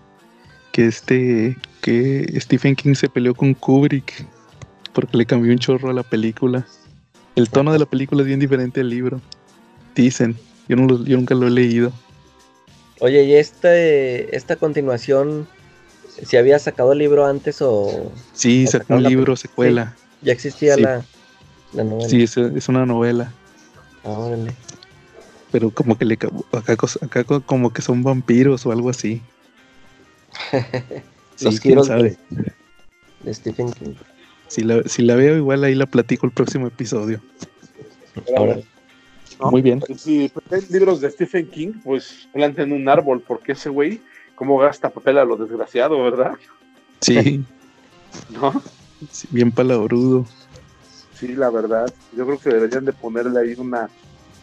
que este que Stephen King se peleó con Kubrick porque le cambió un chorro a la película. El tono de la película es bien diferente al libro. Dicen, yo, no yo nunca lo he leído. Oye, ¿y este, esta continuación, si había sacado el libro antes o...? Sí, sacó un libro, secuela. ya existía la, novela. Sí, es, una novela. Ah, Pero como que le acá, acá como que son vampiros o algo así. Los quiero sabe. De, Stephen King. Si la, si la veo, igual ahí la platico el próximo episodio. Ahora. Muy bien. Si pues, libros de Stephen King, pues planten un árbol, porque ese güey, cómo gasta papel a lo desgraciado, ¿verdad? Sí. ¿No? bien palabrudo. Sí, la verdad. Yo creo que deberían de ponerle ahí una,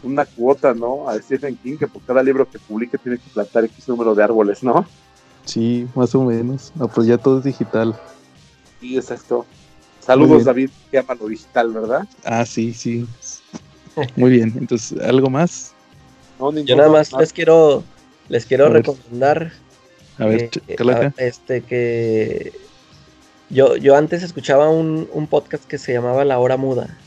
una cuota, ¿no? A Stephen King, que por cada libro que publique tiene que plantar X número de árboles, ¿no? Sí, más o menos. No, pues ya todo es digital. Sí, exacto. Saludos, David, que ama lo digital, ¿verdad? Ah, sí, sí. Muy bien, entonces, ¿algo más? Yo nada más, les quiero les quiero recomendar a ver, este que yo, yo antes escuchaba un, podcast que se llamaba La Hora Muda.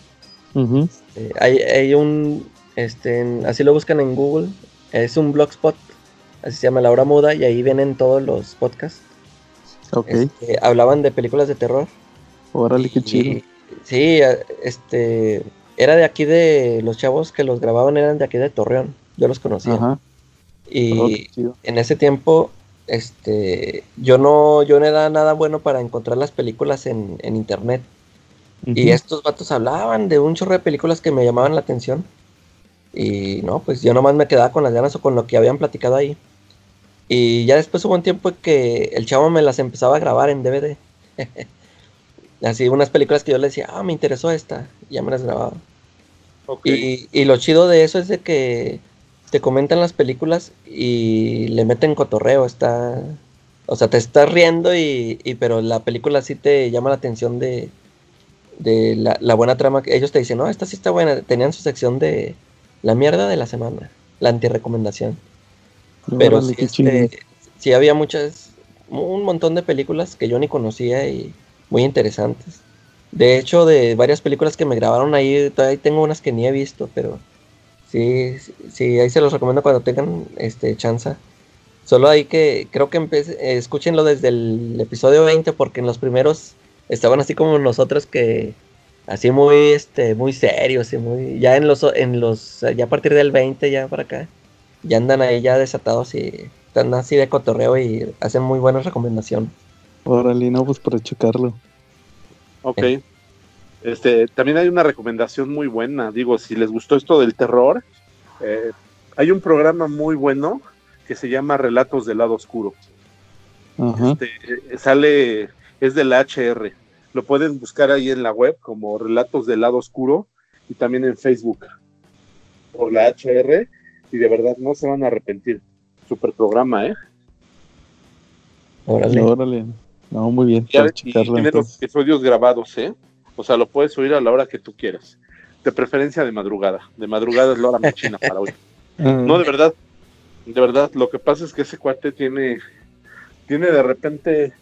Eh, hay, hay, un, este, así lo buscan en Google, es un blogspot, así se llama La Hora Muda, y ahí vienen todos los podcasts. Ok. Este, hablaban de películas de terror. Órale, qué chido. sí, este, era de aquí de los chavos que los grababan, eran de aquí de Torreón. Yo los conocía. Y oh, en ese tiempo, este, yo no, yo no era nada bueno para encontrar las películas en, internet. Y estos vatos hablaban de un chorro de películas que me llamaban la atención. Y no, pues yo nomás me quedaba con las ganas o con lo que habían platicado ahí. Y ya después hubo un tiempo que el chavo me las empezaba a grabar en DVD. Así unas películas que yo le decía, ah, me interesó esta, y ya me las grababa. Y, y, lo chido de eso es de que te comentan las películas y le meten cotorreo, está... O sea, te estás riendo y, y pero la película sí te llama la atención de, de la, la, buena trama. Ellos te dicen, no, esta sí está buena. Tenían su sección de la mierda de la semana, la antirecomendación. pero sí, este, sí había muchas, un montón de películas que yo ni conocía y muy interesantes. De hecho, de varias películas que me grabaron ahí, todavía tengo unas que ni he visto, pero sí, sí, ahí se los recomiendo cuando tengan este chance. Solo hay que, creo que escúchenlo desde el episodio 20, porque en los primeros estaban así como nosotros que así muy este muy serios y muy ya en los en los ya a partir del 20 ya para acá ya andan ahí ya desatados y están así de cotorreo y hacen muy buenas recomendaciones. Órale, no, pues para checarlo. Ok. Este, también hay una recomendación muy buena. Digo, si les gustó esto del terror, eh, hay un programa muy bueno que se llama Relatos del lado oscuro. Este, eh, sale, es de la HR. Lo pueden buscar ahí en la web como Relatos del lado oscuro y también en Facebook por la HR y de verdad no se van a arrepentir. Super programa, ¿eh? Órale. Órale. No, muy bien. y tiene los episodios grabados, ¿eh? O sea, lo puedes oír a la hora que tú quieras. De preferencia de madrugada. De madrugada es la hora machina para hoy. No, de verdad. De verdad, lo que pasa es que ese cuate tiene, tiene de repente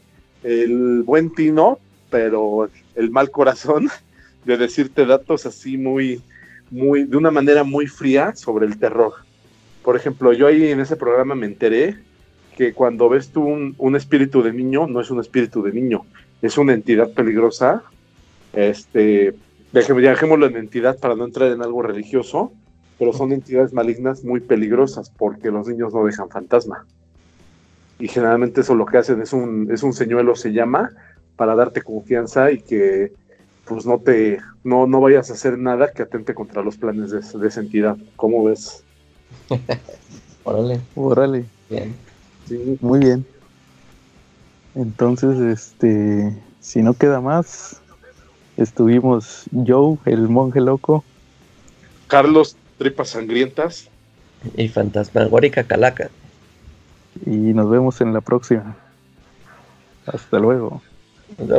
el buen tino, pero el mal corazón de decirte datos así muy, muy, de una manera muy fría sobre el terror. Por ejemplo, yo ahí en ese programa me enteré que cuando ves tú un, espíritu de niño, no es un espíritu de niño, es una entidad peligrosa. Este, dejémoslo en entidad para no entrar en algo religioso, pero son entidades malignas muy peligrosas porque los niños no dejan fantasma. Y generalmente eso lo que hacen es un, es un señuelo, se llama, para darte confianza y que pues no te no, no vayas a hacer nada que atente contra los planes de, de esa entidad. ¿Cómo ves? órale. Órale. Bien. Muy bien. Entonces, este, si no queda más, estuvimos Joe, el monje loco. Carlos, tripas sangrientas. Y fantasmagórica calaca. Y nos vemos en la próxima. Hasta luego.